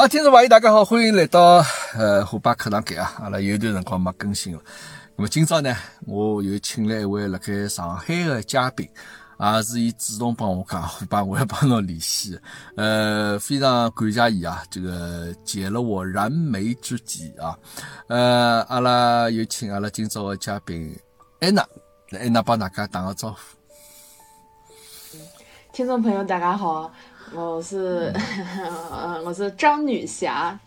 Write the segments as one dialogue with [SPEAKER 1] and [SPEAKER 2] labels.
[SPEAKER 1] 好，听众朋友，大家好，欢迎来到呃虎爸课堂间啊！阿拉有段辰光没更新了。那么今朝呢，我又请了一位辣盖上海的嘉宾，也是伊主动帮我讲，虎爸我要帮侬联系。呃，非常感谢伊啊，这个解了我燃眉之急啊。呃，阿拉有请阿拉今朝的嘉宾安娜，安娜帮大家打个招呼。
[SPEAKER 2] 听众朋友，大家好。我是，我是张女侠，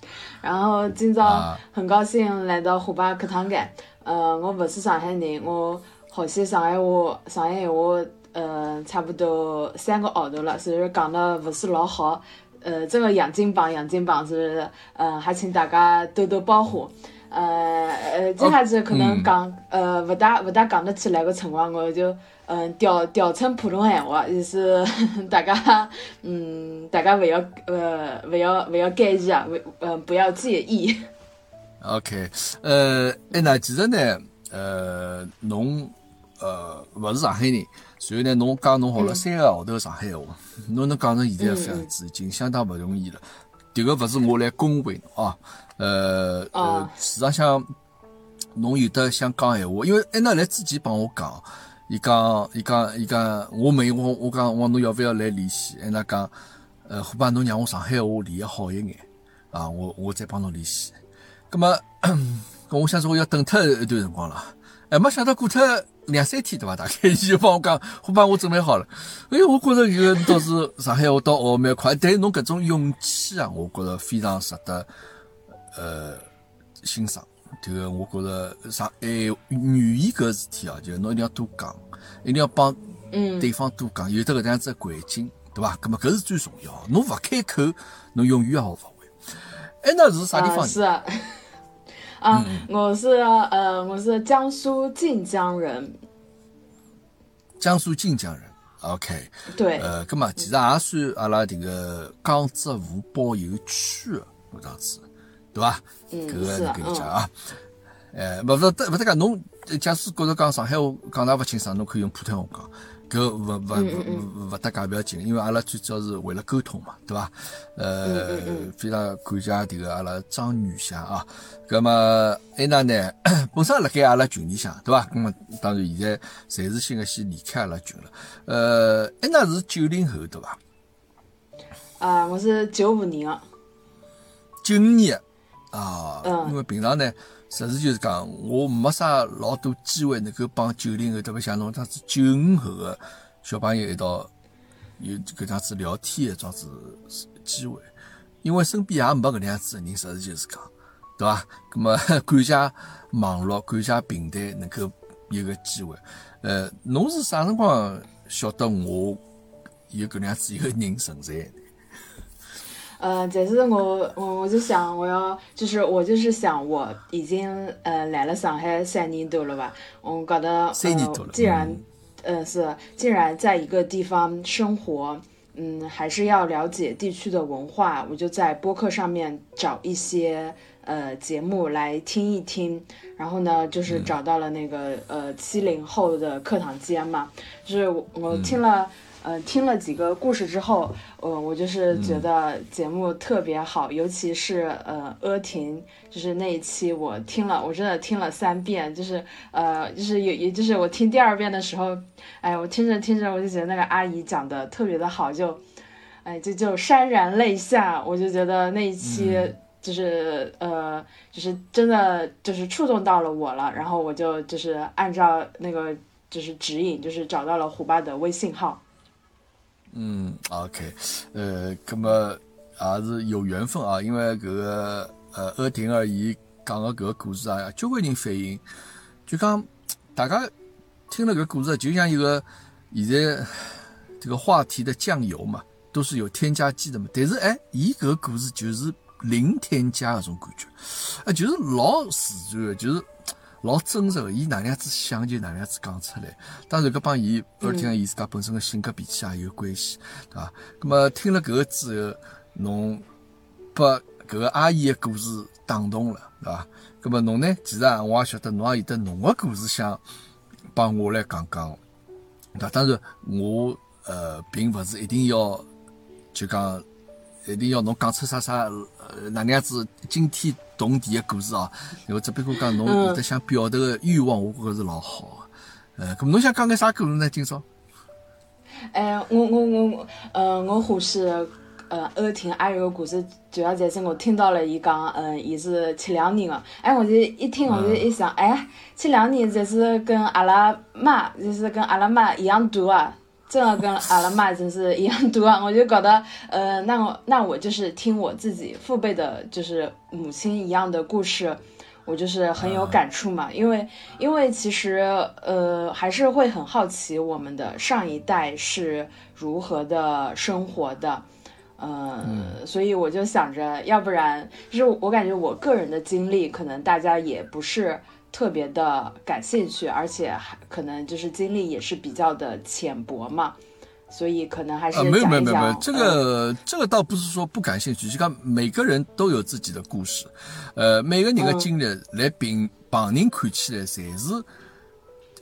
[SPEAKER 2] 然后今朝很高兴来到虎爸课堂间。呃，我不是上海人，我学习上海话，上海话，呃，差不多三个号头了，所以讲的不是老好。呃，这个洋金榜，洋金榜是，呃，还请大家多多包涵。呃呃，接下去可能讲，呃，不大不大讲得起来个情况，我就。嗯，调调成普通闲话，就是 大家，嗯，大家勿要呃，勿要勿要介意啊，勿，嗯，不要介意。
[SPEAKER 1] OK，呃，哎，那其实呢，呃，侬呃勿是上海人，所以呢，侬讲侬学了三个号头上海话，侬能讲成现在这样子，已经相当勿容易了。这个勿是我来恭维侬啊，呃呃，事实上，侬有的想讲闲话，因为安娜来之前帮我讲。伊讲，伊讲，伊讲，我问我，我讲，我侬要不要来联系？哎，那讲，呃，好吧，侬让我上海话练好一眼，啊，我我再帮侬联系。葛么，我想说我要等脱一段辰光了，哎，没想到过脱两三天对伐？大概伊就帮我讲，好吧，我准备好了。哎，我觉着搿个倒是上海话倒学蛮快，但是侬搿种勇气啊，我觉着非常值得，呃，欣赏。这个我觉着啥哎语言搿事体啊，就侬一定要多讲，一定要帮对方多讲，有得搿样子环境，对伐？搿么搿是最重要。侬勿开口，侬永远也学勿会。哎，那是啥地方？
[SPEAKER 2] 是啊，啊，我是呃，我是江苏晋江人。
[SPEAKER 1] 江苏晋江人，OK。
[SPEAKER 2] 对。
[SPEAKER 1] 呃，搿么其实也算阿拉迭个江浙沪包邮区个搿样子。对伐？搿个你跟你讲啊，哎，勿勿得勿得讲，侬假使觉着讲上海话讲得勿清爽，侬可以用普通话讲，搿勿勿勿勿得介勿要紧，因为阿拉最主要是为了沟通嘛，对伐？呃，非常感谢迭个阿拉张女侠啊，葛么安娜呢，本身辣盖阿拉群里向，对伐？葛么当然现在暂时性个先离开阿拉群了。呃，安娜是九零后对伐？
[SPEAKER 2] 啊，我是九五年个。
[SPEAKER 1] 九五年。啊，因为平常呢，实事求是讲，我没啥老多机会能够帮九零后，特别像侬这样子九五后的小朋友一道有搿样子聊天的这样子机会，因为身边也没搿能样子的人，实事求是讲，对伐？那么感谢网络，感谢平台能够有个机会。呃，侬是啥辰光晓得我有搿能样子一个人存在？
[SPEAKER 2] 呃，但是我我我就想，我要就是我就是想，我已经呃来了上海三年多了吧，我觉得呃，既然呃是既然在一个地方生活，嗯，还是要了解地区的文化，我就在播客上面找一些呃节目来听一听，然后呢，就是找到了那个呃七零后的课堂间嘛，就是我听了。呃，听了几个故事之后，呃，我就是觉得节目特别好，尤其是呃，阿婷，就是那一期我听了，我真的听了三遍，就是呃，就是也，也就是我听第二遍的时候，哎，我听着听着，我就觉得那个阿姨讲的特别的好，就，哎，就就潸然泪下，我就觉得那一期就是呃，就是真的就是触动到了我了，然后我就就是按照那个就是指引，就是找到了虎爸的微信号。
[SPEAKER 1] 嗯，OK，呃，那么也是有缘分啊，因为搿个呃，阿婷儿伊讲个搿个故事啊，交关人反映，就讲大家听了搿故事，就像一个现在这个话题的酱油嘛，都是有添加剂的嘛，但是哎，伊搿个故事就是零添加搿种感觉，啊，就是老自然的，就是。老真实个，伊哪能样子想就哪能样子讲出来。当然，搿帮伊，而听伊自家本身个性格脾气也有关系，对伐？咁么听了搿个之后，侬把搿个阿姨个故事打动了，对伐？咁么侬呢？其实啊，我也晓得侬也有得侬个故事想帮我来讲讲。那当然，我呃并勿是一定要就讲一定要侬讲出啥啥呃哪能样子惊天动地的故事哦。因为只不过讲侬有得想表达的欲望，我觉着是老好的。呃，咁侬想讲个啥故事呢？今朝？
[SPEAKER 2] 哎，我我我，呃，我欢喜呃欧听阿玉个故事，主要就是我听到了伊讲，嗯，伊是七两年的。哎，我就一听我就一想，哎，七两年就是跟阿拉妈，就是跟阿拉妈一样大啊。正好跟阿拉妈真是一样多啊！我就搞得，呃，那我那我就是听我自己父辈的，就是母亲一样的故事，我就是很有感触嘛。因为因为其实呃还是会很好奇我们的上一代是如何的生活的，呃，所以我就想着，要不然就是我感觉我个人的经历，可能大家也不是。特别的感兴趣，而且还可能就是经历也是比较的浅薄嘛，所以可能还是
[SPEAKER 1] 没有没有没有没有，这个这个倒不是说不感兴趣，就讲每个人都有自己的故事，呃，每个人的经历来并旁人看起来侪是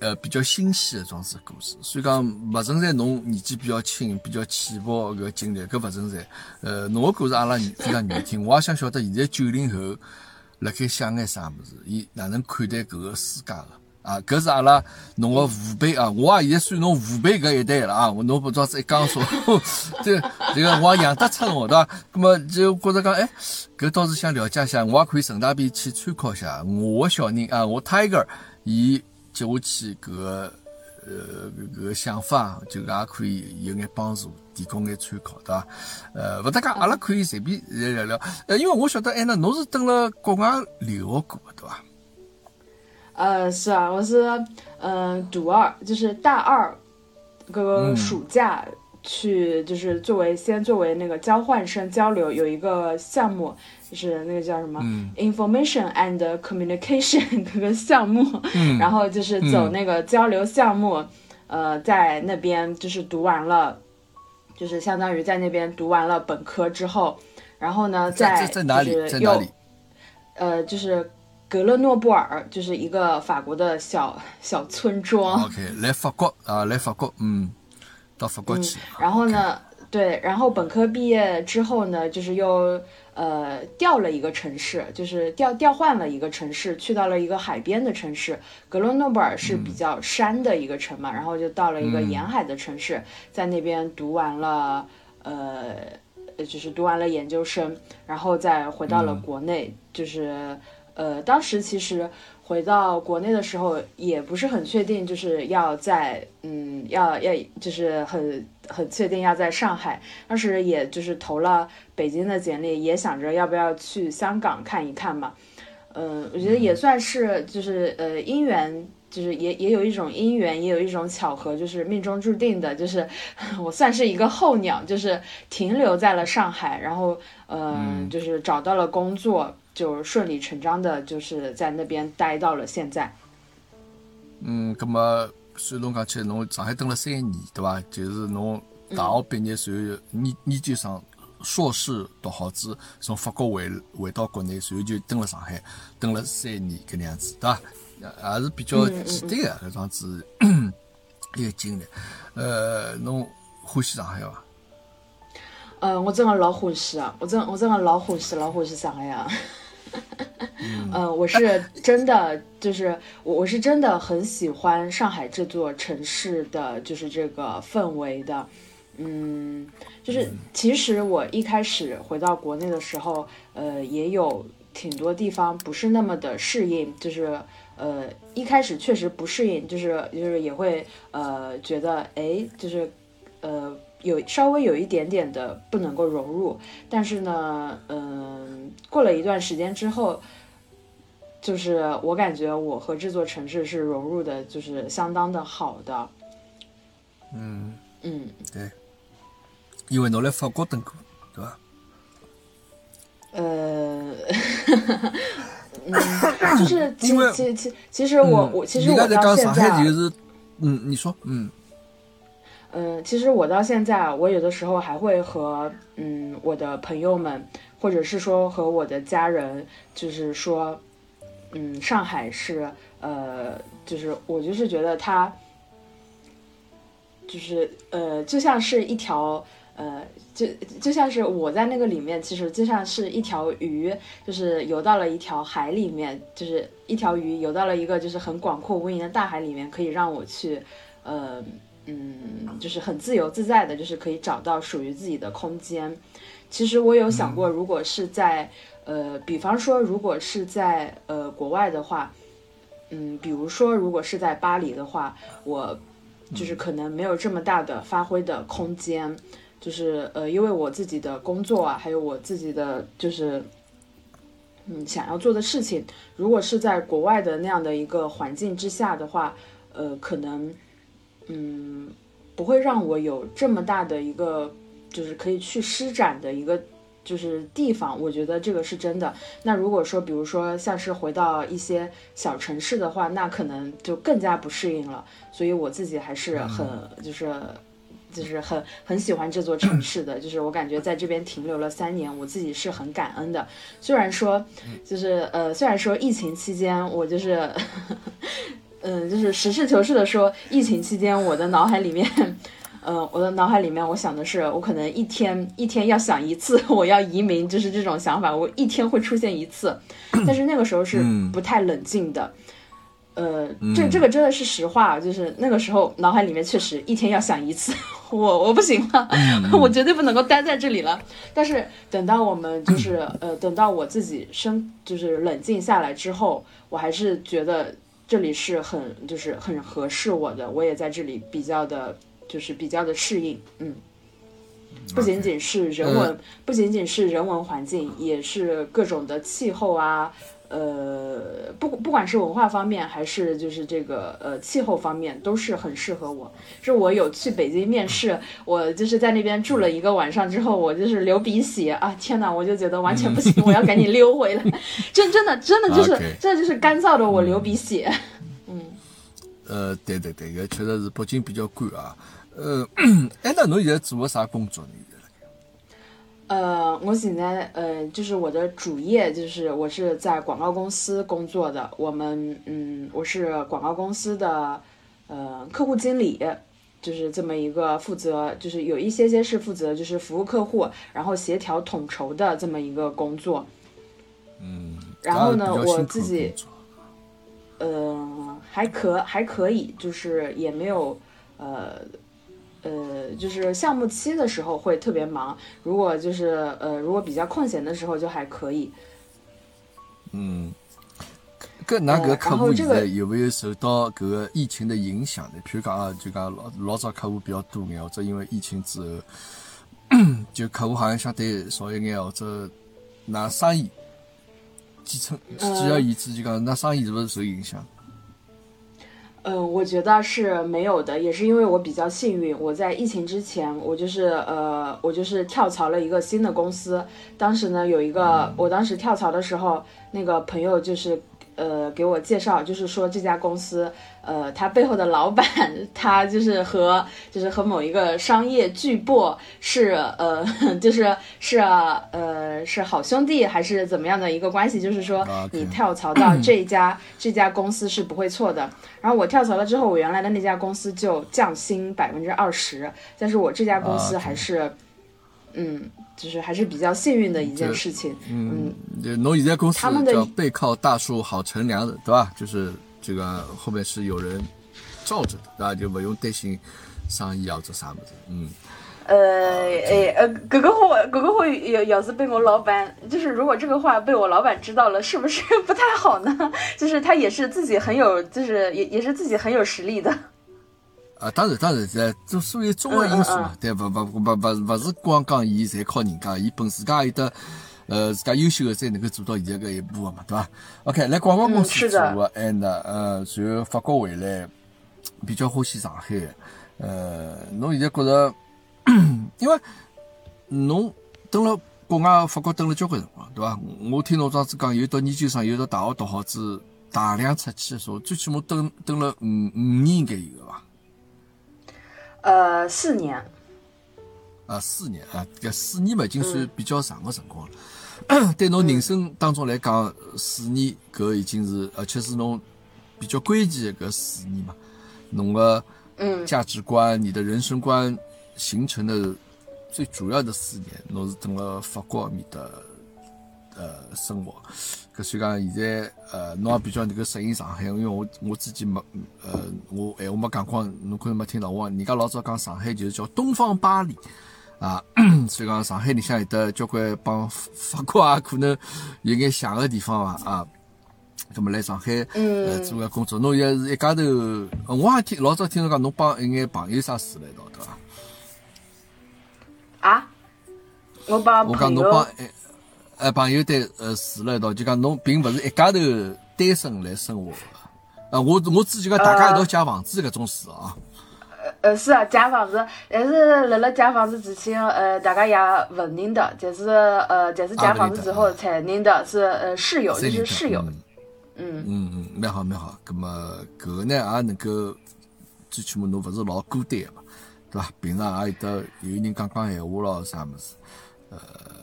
[SPEAKER 1] 呃比较新鲜的种子故事，所以讲不存在侬年纪比较轻、比较浅薄个经历，搿不存在。呃，侬个故事阿拉非常愿意听，我也想晓得现在九零后。辣盖想眼啥物事？伊哪能看待搿个世界个？啊，搿是阿拉侬个父辈啊！我也现在算侬父辈搿一代了啊！我侬不道子一讲说，这这个我也养得出侬，对伐？那么就觉着讲，哎，搿倒是想了解一下，我也可以顺大便去参考一下。我个小人啊，我 Tiger，伊接下去搿呃搿个想法，就也可以有眼帮助。提供眼参考，对伐？呃，勿搭讲，阿拉可以随便来聊聊。呃，因为我晓得，哎，那侬是等辣国外留学过，对伐？
[SPEAKER 2] 呃，是啊，我是呃，读二，就是大二，个暑假去，就是作为先作为那个交换生交流，有一个项目，就是那个叫什么 information and communication 这个项目，然后就是走那个交流项目，呃，在那边就是读完了。就是相当于在那边读完了本科之后，然后呢，
[SPEAKER 1] 在在哪里？在哪里？
[SPEAKER 2] 呃，就是格勒诺布尔，就是一个法国的小小村庄。
[SPEAKER 1] OK，来法国啊，来法国，嗯，到法国去。
[SPEAKER 2] 然后呢，对，然后本科毕业之后呢，就是又。呃，调了一个城市，就是调调换了一个城市，去到了一个海边的城市。格罗诺布尔是比较山的一个城嘛，然后就到了一个沿海的城市，在那边读完了，呃，就是读完了研究生，然后再回到了国内。就是，呃，当时其实回到国内的时候，也不是很确定，就是要在，嗯，要要，就是很。很确定要在上海，当时也就是投了北京的简历，也想着要不要去香港看一看嘛。嗯，我觉得也算是就是呃姻缘，就是也也有一种姻缘，也有一种巧合，就是命中注定的，就是 我算是一个候鸟，就是停留在了上海，然后嗯，就是找到了工作，就顺理成章的就是在那边待到了现在。
[SPEAKER 1] 嗯，那么。所以侬讲起来，侬上海蹲了三年，对伐？就是侬大学毕业随后研研究生、硕士读好之，从法国回回到国内，随后就蹲了上海，蹲了三年，搿能样子，对伐？也是比较简单个搿桩子 一个经历。呃，侬欢喜上海伐？
[SPEAKER 2] 呃，我真个老欢喜啊！我真我真个老欢喜老欢喜上海啊！嗯，我是真的，就是我我是真的很喜欢上海这座城市的就是这个氛围的，嗯，就是其实我一开始回到国内的时候，呃，也有挺多地方不是那么的适应，就是呃一开始确实不适应，就是就是也会呃觉得哎，就是呃。有稍微有一点点的不能够融入，但是呢，嗯，过了一段时间之后，就是我感觉我和这座城市是融入的，就是相当的好的。
[SPEAKER 1] 嗯
[SPEAKER 2] 嗯，
[SPEAKER 1] 对，因为侬来法国等过，对吧？
[SPEAKER 2] 呃，嗯，就是其其其其实我我其实我到现在
[SPEAKER 1] 就是，嗯，你说，嗯。
[SPEAKER 2] 嗯，其实我到现在，我有的时候还会和嗯我的朋友们，或者是说和我的家人，就是说，嗯，上海是呃，就是我就是觉得它，就是呃，就像是一条呃，就就像是我在那个里面，其实就像是一条鱼，就是游到了一条海里面，就是一条鱼游到了一个就是很广阔无垠的大海里面，可以让我去，呃，嗯，就是很自由自在的，就是可以找到属于自己的空间。其实我有想过，如果是在，呃，比方说，如果是在呃国外的话，嗯，比如说如果是在巴黎的话，我就是可能没有这么大的发挥的空间，就是呃，因为我自己的工作啊，还有我自己的就是，嗯，想要做的事情，如果是在国外的那样的一个环境之下的话，呃，可能，嗯，不会让我有这么大的一个。就是可以去施展的一个就是地方，我觉得这个是真的。那如果说，比如说像是回到一些小城市的话，那可能就更加不适应了。所以我自己还是很就是就是很很喜欢这座城市的，就是我感觉在这边停留了三年，我自己是很感恩的。虽然说就是呃，虽然说疫情期间我就是嗯，就是实事求是的说，疫情期间我的脑海里面。嗯，我的脑海里面，我想的是，我可能一天一天要想一次，我要移民，就是这种想法，我一天会出现一次，但是那个时候是不太冷静的，呃，这这个真的是实话，就是那个时候脑海里面确实一天要想一次，我我不行了，我绝对不能够待在这里了。但是等到我们就是呃，等到我自己生就是冷静下来之后，我还是觉得这里是很就是很合适我的，我也在这里比较的。就是比较的适应，嗯，不仅仅是人文，不仅仅是人文环境，也是各种的气候啊，呃，不不管是文化方面，还是就是这个呃气候方面，都是很适合我。是我有去北京面试，我就是在那边住了一个晚上之后，我就是流鼻血啊！天哪，我就觉得完全不行，我要赶紧溜回来。真真的真的就是，这就是干燥的我流鼻血。嗯，
[SPEAKER 1] 呃，对对对，也确实是北京比较干啊。呃，哎，那侬现在做个啥工作呢？
[SPEAKER 2] 呃，我现在呃，就是我的主业就是我是在广告公司工作的。我们嗯，我是广告公司的呃客户经理，就是这么一个负责，就是有一些些是负责就是服务客户，然后协调统筹的这么一个工作。
[SPEAKER 1] 嗯。
[SPEAKER 2] 然后呢，我自己，呃，还可还可以，就是也没有呃。呃，就是项目期的时候会特别忙，如果就是呃，如果比较空闲的时候就还可以。
[SPEAKER 1] 嗯，搿那搿客户现在有没有受到搿个疫情的影响呢？譬如讲啊，就讲老老早客户比较多眼，或者因为疫情之后，就客户好像相对少一眼，或者拿生意，几成，简而言之就讲那生意是不是受影响？
[SPEAKER 2] 嗯，我觉得是没有的，也是因为我比较幸运。我在疫情之前，我就是呃，我就是跳槽了一个新的公司。当时呢，有一个，我当时跳槽的时候，那个朋友就是。呃，给我介绍，就是说这家公司，呃，他背后的老板，他就是和就是和某一个商业巨擘是呃，就是是呃是好兄弟还是怎么样的一个关系？就是说你跳槽到这家这家公司是不会错的。然后我跳槽了之后，我原来的那家公司就降薪百分之二十，但是我这家公司还是。嗯，就是还是比较幸运的一件事情。嗯，
[SPEAKER 1] 侬现在公司叫背靠大树好乘凉的，对吧？就是这个后面是有人罩着的，对吧？就不用担心生意要做啥么子。嗯，
[SPEAKER 2] 呃，哎，呃，这个话，这个话要要是被我老板，就是如果这个话被我老板知道了，是不是不太好呢？就是他也是自己很有，就是也也是自己很有实力的。
[SPEAKER 1] 啊，当然，当然，在这所谓综合因素嘛，对，不不不不不不是光讲伊侪靠人家，伊本自家有的，呃，自家优秀的才能够做到现在搿一步嘛，对伐？OK，来广告公司做的，哎那呃，随后法国回来，比较欢喜上海，呃，侬现在觉着，因为侬蹲了国外法国蹲了交关辰光，对伐？我听侬这样子讲，有到研究生，有到大学读好子，大量出去的时候，最起码蹲蹲了五五年应该有的吧？
[SPEAKER 2] 呃，四年。
[SPEAKER 1] 啊，四年啊，搿四年嘛，已经算比较长的辰光了。对侬人生当中来讲，四年搿已经是，而且是侬比较关键的搿四年嘛。侬个价值观、你的人生观形成的最主要的四年，侬是等了法国埃面的呃生活。搿所以讲现在呃侬也比较能够适应上海，因为我我自己没呃我闲话没讲光，侬可能没听到我，人家老早讲上海就是叫东方巴黎啊，所以讲上海里向有得交关帮法国啊可能有眼像个地方伐啊。咁么来上海呃做个工作，侬现在是一家头，我还听老早听说讲侬帮一眼朋友啥住辣一道，对伐？
[SPEAKER 2] 啊？我帮
[SPEAKER 1] 我讲侬帮哎哎朋友对呃住了一道，就讲侬并勿是一家头单身来生活啊。我我指就讲大家一道借房子搿种事啊。
[SPEAKER 2] 呃是啊，借房子，但是辣辣借房子之前，呃大家也勿认得，就是呃就是借房子之后才认得是呃室友，就是室友。
[SPEAKER 1] 嗯嗯嗯，蛮好蛮好。葛么搿个呢也能够最起码侬勿是老孤单个嘛，对伐？平常也有得有人讲讲闲话咯，啥物事？呃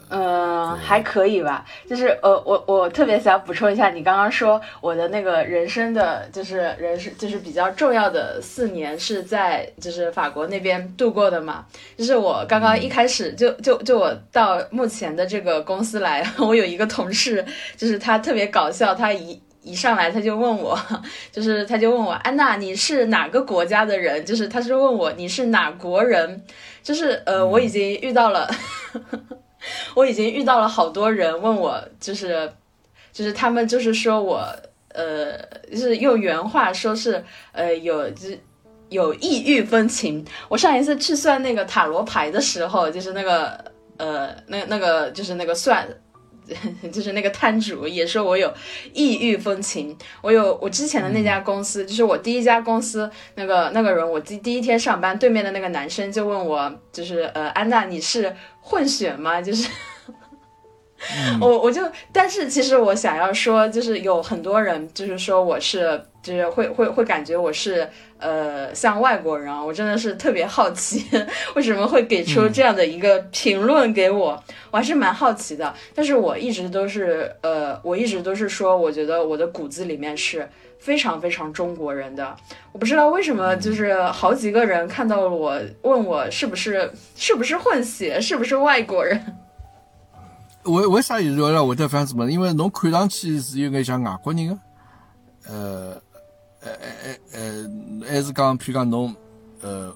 [SPEAKER 2] 呃，还可以吧。就是呃，我我特别想补充一下，你刚刚说我的那个人生的，就是人生就是比较重要的四年是在就是法国那边度过的嘛。就是我刚刚一开始就就就我到目前的这个公司来，我有一个同事，就是他特别搞笑，他一。一上来他就问我，就是他就问我安娜你是哪个国家的人？就是他是问我你是哪国人？就是呃我已经遇到了，我已经遇到了好多人问我，就是就是他们就是说我呃就是用原话说是呃有就有异域风情。我上一次去算那个塔罗牌的时候，就是那个呃那那个就是那个算。就是那个摊主也说我有异域风情，我有我之前的那家公司，就是我第一家公司那个那个人，我第第一天上班，对面的那个男生就问我，就是呃，安娜你是混血吗？就是。我我就，但是其实我想要说，就是有很多人就是说我是，就是会会会感觉我是呃像外国人啊，我真的是特别好奇，为什么会给出这样的一个评论给我，我还是蛮好奇的。但是我一直都是呃，我一直都是说，我觉得我的骨子里面是非常非常中国人的。我不知道为什么，就是好几个人看到了我，问我是不是是不是混血，是不是外国人。
[SPEAKER 1] 为为啥有人要会得这样子嘛？因为侬看上去是有眼像外国人个，呃，呃呃呃，还是讲，譬如讲侬，呃，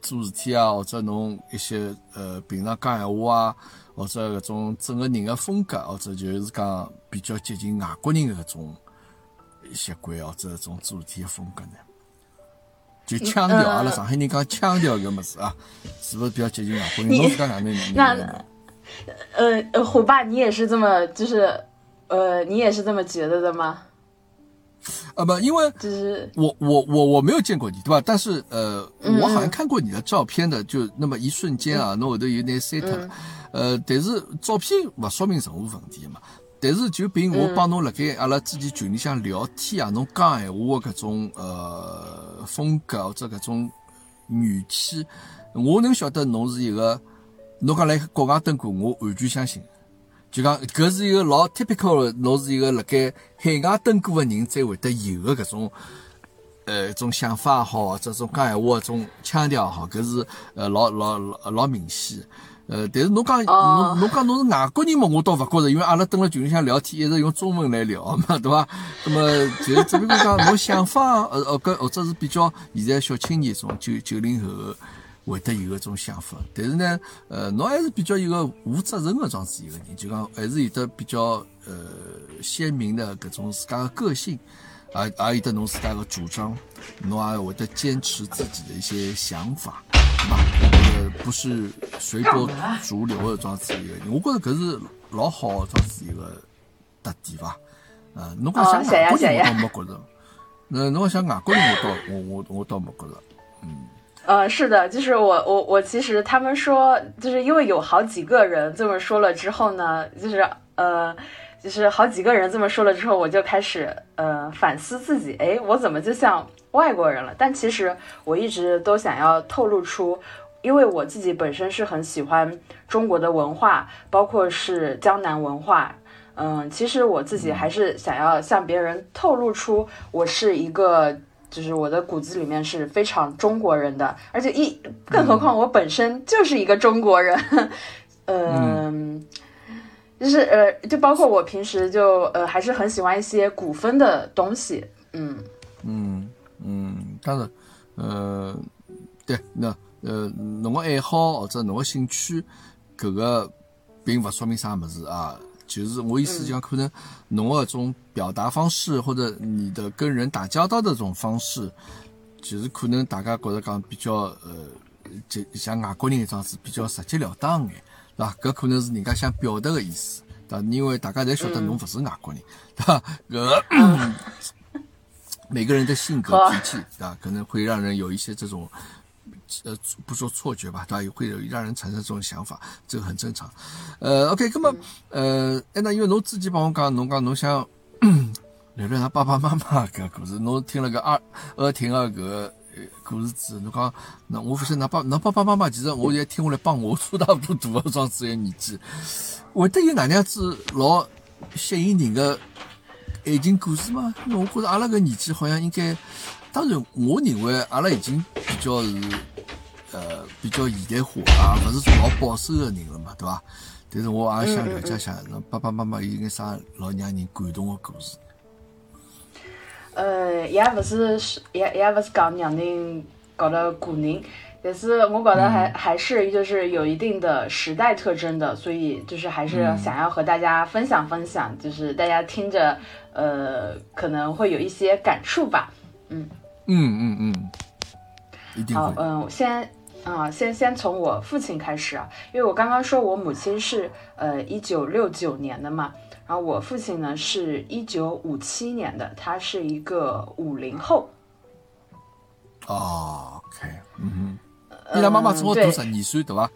[SPEAKER 1] 做事体啊，或者侬一些呃平常讲闲话啊，或者搿种整个人个风格，或者就是讲比较接近外国人个搿种习惯，或者搿种做事体个风格呢？就腔调，阿拉上海人讲腔调搿物事啊，是勿是比较接近外国人？侬是讲哪能？
[SPEAKER 2] 那呃呃，虎爸，你也是这么就是，呃，你也是这么觉得的吗？
[SPEAKER 1] 啊不，因为
[SPEAKER 2] 就是
[SPEAKER 1] 我我我我没有见过你，对吧？但是呃，我好像看过你的照片的，就那么一瞬间啊，那后头有点 set 了。呃，但是照片不说明任何问题嘛。但是就凭我帮侬辣盖阿拉之前群里向聊天啊，侬讲闲话的搿种呃风格或者搿种语气，我能晓得侬是一个。侬讲来国外登过，我完全相信。就讲搿是一个老 typical 的，侬是一个辣盖海外登过的人才会得有的搿种，呃，一种想法也好，这种讲闲话种腔调也好，搿是呃老老老老明显。呃，但是侬讲侬侬讲侬是外国人嘛，我倒勿觉着，因为阿拉登辣群里向聊天，一直用中文来聊嘛，对伐？那么就只不过讲侬想法，呃呃，搿或者是比较现在小青年种九九零后。会得有搿种想法，但是呢，呃，侬还是比较一个负责任的状子一个人，就讲还是有得比较呃鲜明的搿种自家的个性，也也有得侬自家个主张，侬也会得坚持自己的一些想法，对吧？呃，不是随波逐流的状子一个人，我觉着搿是老好的状子一个特点伐？啊，侬讲像外国人我倒没觉着，那侬讲像外国人我倒我我我倒没觉着，嗯。
[SPEAKER 2] 呃，是的，就是我我我其实他们说，就是因为有好几个人这么说了之后呢，就是呃，就是好几个人这么说了之后，我就开始呃反思自己，哎，我怎么就像外国人了？但其实我一直都想要透露出，因为我自己本身是很喜欢中国的文化，包括是江南文化，嗯，其实我自己还是想要向别人透露出我是一个。就是我的骨子里面是非常中国人的，而且一更何况我本身就是一个中国人，嗯，就是呃，就包括我平时就呃还是很喜欢一些古风的东西，
[SPEAKER 1] 嗯。嗯嗯，当然，呃，对，那呃，侬个爱好或者侬个兴趣，搿个并勿说明啥物事啊。就是我意思讲，可能侬个种表达方式，或者你的跟人打交道的这种方式，就是可能大家觉得讲比较呃，就像外国人一样子比较直截了当眼，对伐？搿可能是人家想表达的意思，对伐？因为大家侪晓得侬勿是外国人，对伐？搿每个人的性格脾气，对伐？可能会让人有一些这种。呃，不说错觉吧，对吧？会有让人产生这种想法，这个很正常。呃，OK，那么，呃，哎，那因为侬自己帮我讲，侬讲侬想聊聊他爸爸妈妈个故事，侬听了个二二听个个故事之后，侬讲，那我发现那爸，那爸爸妈妈其实我也听下来帮我差大不多大个桩子个年纪，会得有哪样子老吸引人的爱情故事吗？因为我觉着阿拉个年纪好像应该。当然，我认为阿拉已经比较是，呃，比较现代化啊，勿是做老保守的人了嘛，对伐？但是我也想了解一下，爸爸妈妈有眼啥老让人感动的故事？
[SPEAKER 2] 呃，也勿是，也也勿是讲让人搞得个人，但是我觉得还还是就是有一定的时代特征的，所以就是还是想要和大家分享分享，就是大家听着，呃，可能会有一些感触吧，嗯。
[SPEAKER 1] 嗯嗯嗯，
[SPEAKER 2] 好，嗯，先啊，先先从我父亲开始啊，因为我刚刚说我母亲是呃一九六九年的嘛，然后我父亲呢是一九五七年的，他是一个五零后。
[SPEAKER 1] 哦，OK，嗯哼，你俩妈妈只我多十二岁对吧？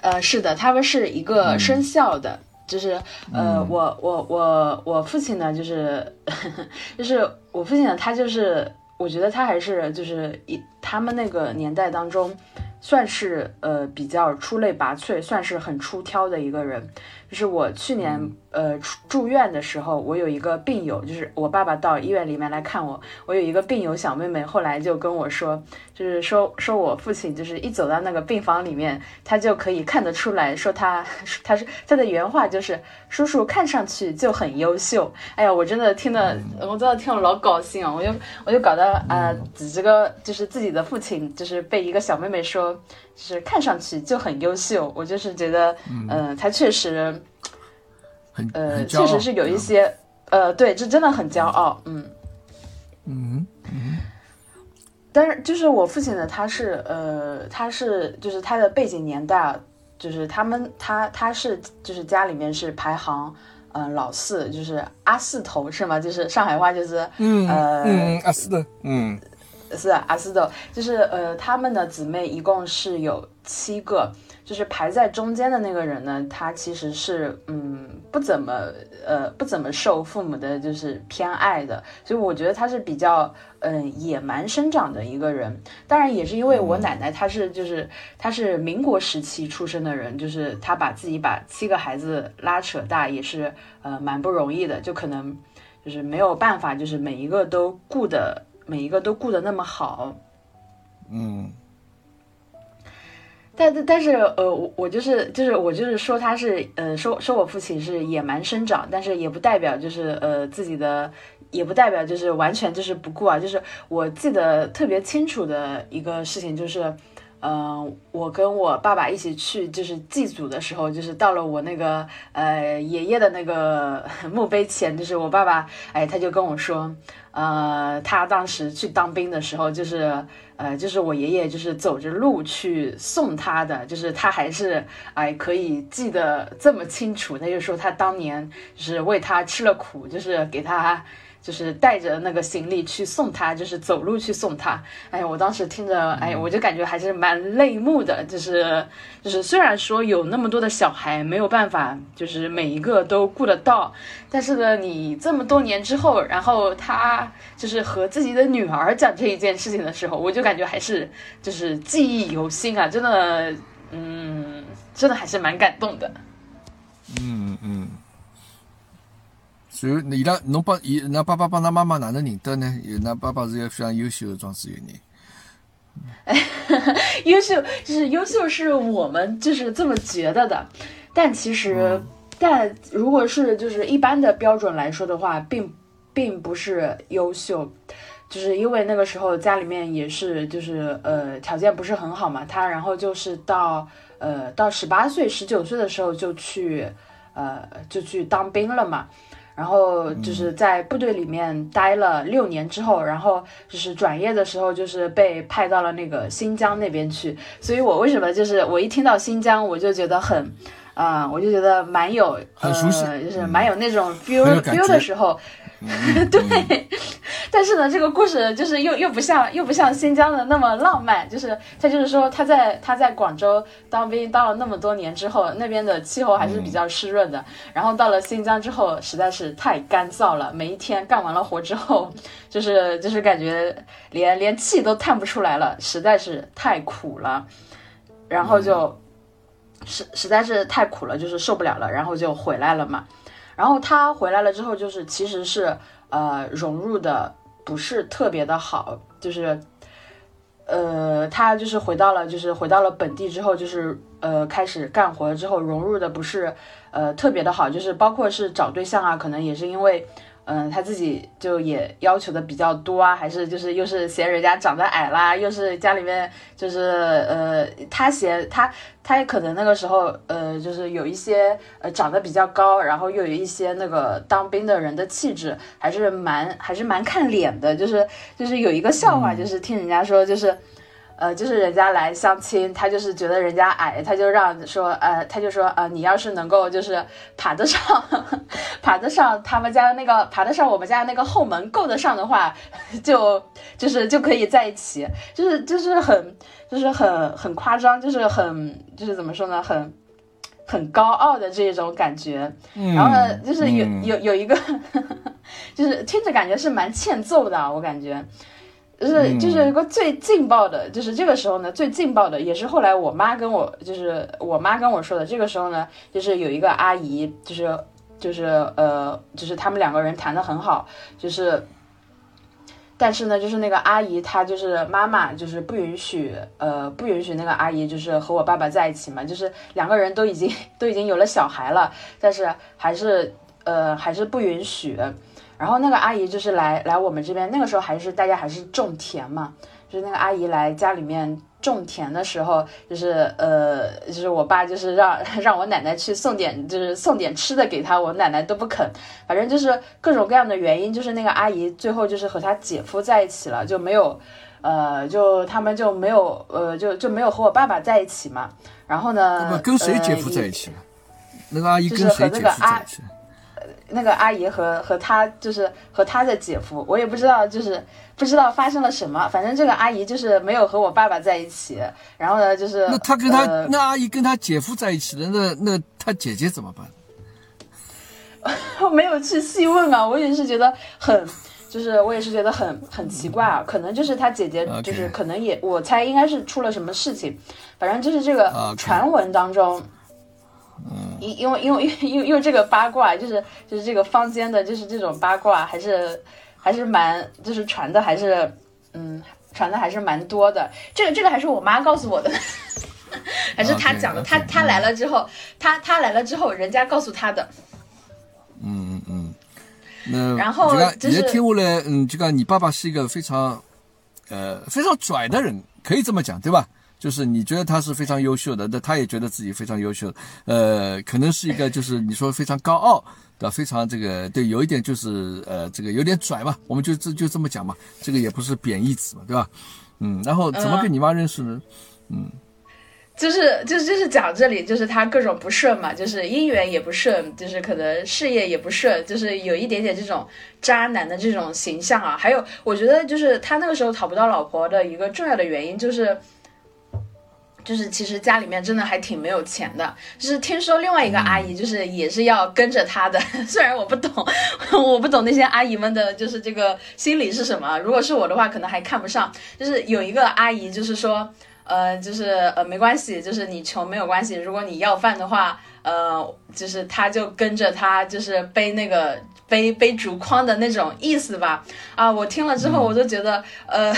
[SPEAKER 2] 呃，是的，他们是一个生肖的，就是呃，我我我我父亲呢，就是 就是我父亲呢，他就是。我觉得他还是就是一他们那个年代当中，算是呃比较出类拔萃，算是很出挑的一个人。就是我去年呃住院的时候，我有一个病友，就是我爸爸到医院里面来看我，我有一个病友小妹妹，后来就跟我说，就是说说我父亲就是一走到那个病房里面，他就可以看得出来说他他是他的原话就是叔叔看上去就很优秀。哎呀，我真的听得我真的听了老高兴啊！我就我就搞得啊，这个就是自己的父亲就是被一个小妹妹说。就是看上去就很优秀，我就是觉得，嗯，他确实，呃，确实是有一些，呃，对，这真的很骄傲，
[SPEAKER 1] 嗯，嗯嗯，
[SPEAKER 2] 但是就是我父亲呢，他是，呃，他是就是他的背景年代，就是他们他他是就是家里面是排行，嗯，老四，就是阿四头是吗？就是上海话就是，
[SPEAKER 1] 嗯，呃，阿四的，嗯。
[SPEAKER 2] 是阿斯的，就是呃，他们的姊妹一共是有七个，就是排在中间的那个人呢，他其实是嗯不怎么呃不怎么受父母的就是偏爱的，所以我觉得他是比较嗯野蛮生长的一个人。当然也是因为我奶奶她是就是她是民国时期出生的人，就是她把自己把七个孩子拉扯大也是呃蛮不容易的，就可能就是没有办法就是每一个都顾的。每一个都顾得那么好，
[SPEAKER 1] 嗯，
[SPEAKER 2] 但但是呃，我我就是就是我就是说他是呃说说我父亲是野蛮生长，但是也不代表就是呃自己的也不代表就是完全就是不顾啊，就是我记得特别清楚的一个事情就是。嗯，我跟我爸爸一起去，就是祭祖的时候，就是到了我那个呃爷爷的那个 墓碑前，就是我爸爸，哎，他就跟我说，呃，他当时去当兵的时候，就是呃，就是我爷爷就是走着路去送他的，就是他还是哎可以记得这么清楚，他就说他当年就是为他吃了苦，就是给他。就是带着那个行李去送他，就是走路去送他。哎我当时听着，哎，我就感觉还是蛮泪目的。就是，就是虽然说有那么多的小孩没有办法，就是每一个都顾得到，但是呢，你这么多年之后，然后他就是和自己的女儿讲这一件事情的时候，我就感觉还是就是记忆犹新啊！真的，嗯，真的还是蛮感动的。
[SPEAKER 1] 嗯嗯。随后伊拉侬帮伊，那爸爸帮他妈妈哪能认得呢？那爸爸是一个非常优秀的庄子园人。
[SPEAKER 2] 优秀就是优秀，是我们就是这么觉得的。但其实，但如果是就是一般的标准来说的话，并并不是优秀，就是因为那个时候家里面也是就是呃条件不是很好嘛。他然后就是到呃到十八岁十九岁的时候就去呃就去当兵了嘛。然后就是在部队里面待了六年之后，然后就是转业的时候，就是被派到了那个新疆那边去。所以我为什么就是我一听到新疆，我就觉得很，啊，我就觉得蛮有，
[SPEAKER 1] 很熟悉，
[SPEAKER 2] 就是蛮有那种 feel feel 的时候。对，但是呢，这个故事就是又又不像又不像新疆的那么浪漫，就是他就是说他在他在广州当兵当了那么多年之后，那边的气候还是比较湿润的，然后到了新疆之后实在是太干燥了，每一天干完了活之后，就是就是感觉连连气都叹不出来了，实在是太苦了，然后就实实在是太苦了，就是受不了了，然后就回来了嘛。然后他回来了之后，就是其实是呃融入的不是特别的好，就是呃他就是回到了就是回到了本地之后，就是呃开始干活之后融入的不是呃特别的好，就是包括是找对象啊，可能也是因为。嗯，他自己就也要求的比较多啊，还是就是又是嫌人家长得矮啦，又是家里面就是呃，他嫌他他也可能那个时候呃，就是有一些呃长得比较高，然后又有一些那个当兵的人的气质，还是蛮还是蛮看脸的，就是就是有一个笑话，就是听人家说就是。呃，就是人家来相亲，他就是觉得人家矮，他就让说，呃，他就说，呃，你要是能够就是爬得上，爬得上他们家那个，爬得上我们家那个后门，够得上的话，就就是就可以在一起，就是就是很就是很很夸张，就是很就是怎么说呢，很很高傲的这种感觉。然后呢，就是有有有一个，就是听着感觉是蛮欠揍的，我感觉。就是就是一个最劲爆的，就是这个时候呢，最劲爆的也是后来我妈跟我，就是我妈跟我说的。这个时候呢，就是有一个阿姨，就是就是呃，就是他们两个人谈的很好，就是，但是呢，就是那个阿姨她就是妈妈，就是不允许呃不允许那个阿姨就是和我爸爸在一起嘛，就是两个人都已经 都已经有了小孩了，但是还是呃还是不允许。然后那个阿姨就是来来我们这边，那个时候还是大家还是种田嘛，就是那个阿姨来家里面种田的时候，就是呃，就是我爸就是让 让我奶奶去送点，就是送点吃的给她，我奶奶都不肯，反正就是各种各样的原因，就是那个阿姨最后就是和她姐夫在一起了，就没有，呃，就他们就没有，呃，就就没有和我爸爸在一起嘛。然后呢，
[SPEAKER 1] 跟谁姐夫在一起了？那个阿姨跟谁姐夫在一起？
[SPEAKER 2] 那个阿姨和和他就是和他的姐夫，我也不知道，就是不知道发生了什么。反正这个阿姨就是没有和我爸爸在一起。然后呢，就是
[SPEAKER 1] 那他跟他那阿姨跟他姐夫在一起的，那那他姐姐怎么办？
[SPEAKER 2] 我 没有去细问啊，我也是觉得很，就是我也是觉得很很奇怪啊。可能就是他姐姐，就是可能也我猜应该是出了什么事情。反正就是这个传闻当中。因因为因为因为因为这个八卦，就是就是这个坊间的，就是这种八卦，还是还是蛮就是传的，还是嗯传的还是蛮多的。这个这个还是我妈告诉我的，还是他讲的。他他来了之后，他他来了之后，人家告诉他的。
[SPEAKER 1] 嗯嗯嗯。那
[SPEAKER 2] 然后就是
[SPEAKER 1] 听下来，嗯，就讲你爸爸是一个非常呃非常拽的人，可以这么讲，对吧？就是你觉得他是非常优秀的，那他也觉得自己非常优秀，呃，可能是一个就是你说非常高傲的，非常这个对，有一点就是呃，这个有点拽嘛，我们就这就这么讲嘛，这个也不是贬义词嘛，对吧？嗯，然后怎么跟你妈认识呢？嗯，
[SPEAKER 2] 就是就是就是讲这里就是他各种不顺嘛，就是姻缘也不顺，就是可能事业也不顺，就是有一点点这种渣男的这种形象啊。还有我觉得就是他那个时候讨不到老婆的一个重要的原因就是。就是其实家里面真的还挺没有钱的，就是听说另外一个阿姨就是也是要跟着她的，虽然我不懂，我不懂那些阿姨们的就是这个心理是什么。如果是我的话，可能还看不上。就是有一个阿姨就是说，呃，就是呃没关系，就是你穷没有关系，如果你要饭的话，呃，就是她就跟着她，就是背那个背背竹筐的那种意思吧。啊，我听了之后，我就觉得，呃，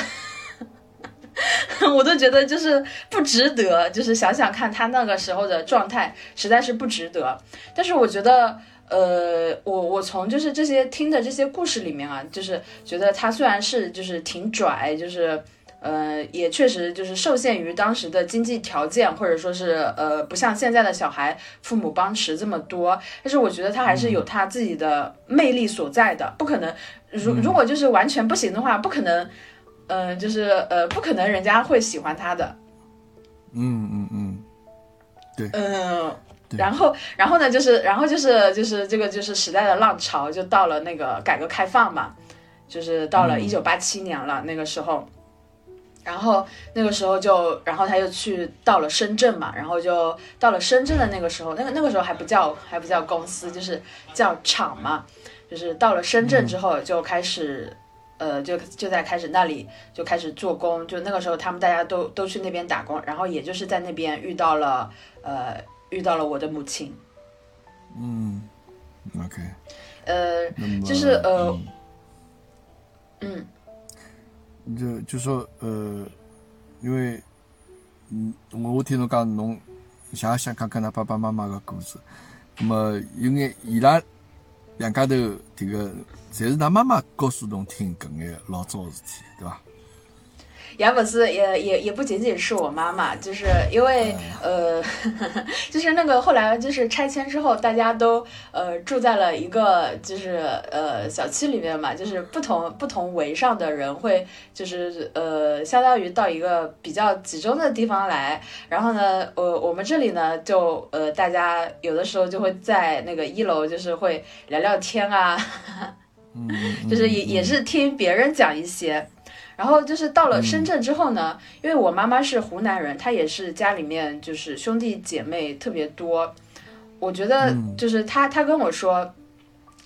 [SPEAKER 2] 我都觉得就是不值得。就是想想看他那个时候的状态，实在是不值得。但是我觉得，呃，我我从就是这些听的这些故事里面啊，就是觉得他虽然是就是挺拽，就是。呃，也确实就是受限于当时的经济条件，或者说是呃，不像现在的小孩父母帮持这么多。但是我觉得他还是有他自己的魅力所在的，不可能，如如果就是完全不行的话，不可能，嗯，就是呃，不可能人家会喜欢他的。
[SPEAKER 1] 嗯嗯嗯，对，嗯，
[SPEAKER 2] 然后然后呢，就是然后就是就是这个就是时代的浪潮就到了那个改革开放嘛，就是到了一九八七年了那个时候。然后那个时候就，然后他又去到了深圳嘛，然后就到了深圳的那个时候，那个那个时候还不叫还不叫公司，就是叫厂嘛，就是到了深圳之后就开始，呃，就就在开始那里就开始做工，就那个时候他们大家都都去那边打工，然后也就是在那边遇到了，呃，遇到了我的母亲。
[SPEAKER 1] 嗯，OK，
[SPEAKER 2] 呃，就是呃，嗯。
[SPEAKER 1] 就就说呃，因为嗯，我我听侬讲侬想想看看他爸爸妈妈个故事，那么因为伊拉两家头这个，侪是他妈妈告诉侬听搿眼老早事体，对伐？
[SPEAKER 2] 也不是，也也也不仅仅是我妈妈，就是因为呃，就是那个后来就是拆迁之后，大家都呃住在了一个就是呃小区里面嘛，就是不同不同围上的人会就是呃相当于到一个比较集中的地方来，然后呢，呃我们这里呢就呃大家有的时候就会在那个一楼就是会聊聊天啊，就是也也是听别人讲一些。然后就是到了深圳之后呢，因为我妈妈是湖南人，她也是家里面就是兄弟姐妹特别多。我觉得就是她，她跟我说，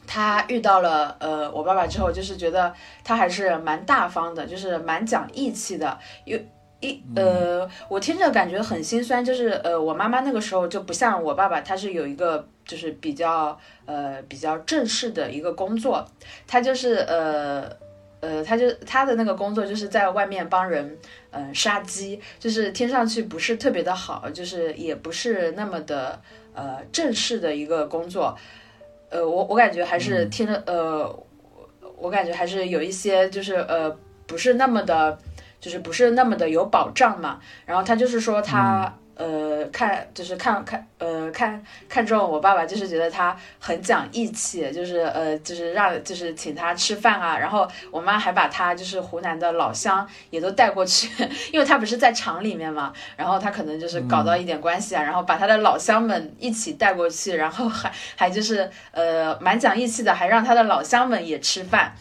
[SPEAKER 2] 她遇到了呃我爸爸之后，就是觉得他还是蛮大方的，就是蛮讲义气的。有一呃，我听着感觉很心酸，就是呃我妈妈那个时候就不像我爸爸，他是有一个就是比较呃比较正式的一个工作，他就是呃。呃，他就他的那个工作就是在外面帮人，嗯，杀鸡，就是听上去不是特别的好，就是也不是那么的呃正式的一个工作，呃，我我感觉还是听着，呃，我感觉还是有一些就是呃不是那么的，就是不是那么的有保障嘛，然后他就是说他。呃，看就是看看，呃，看看中我爸爸，就是觉得他很讲义气，就是呃，就是让就是请他吃饭啊。然后我妈还把他就是湖南的老乡也都带过去，因为他不是在厂里面嘛。然后他可能就是搞到一点关系啊，然后把他的老乡们一起带过去，然后还还就是呃蛮讲义气的，还让他的老乡们也吃饭。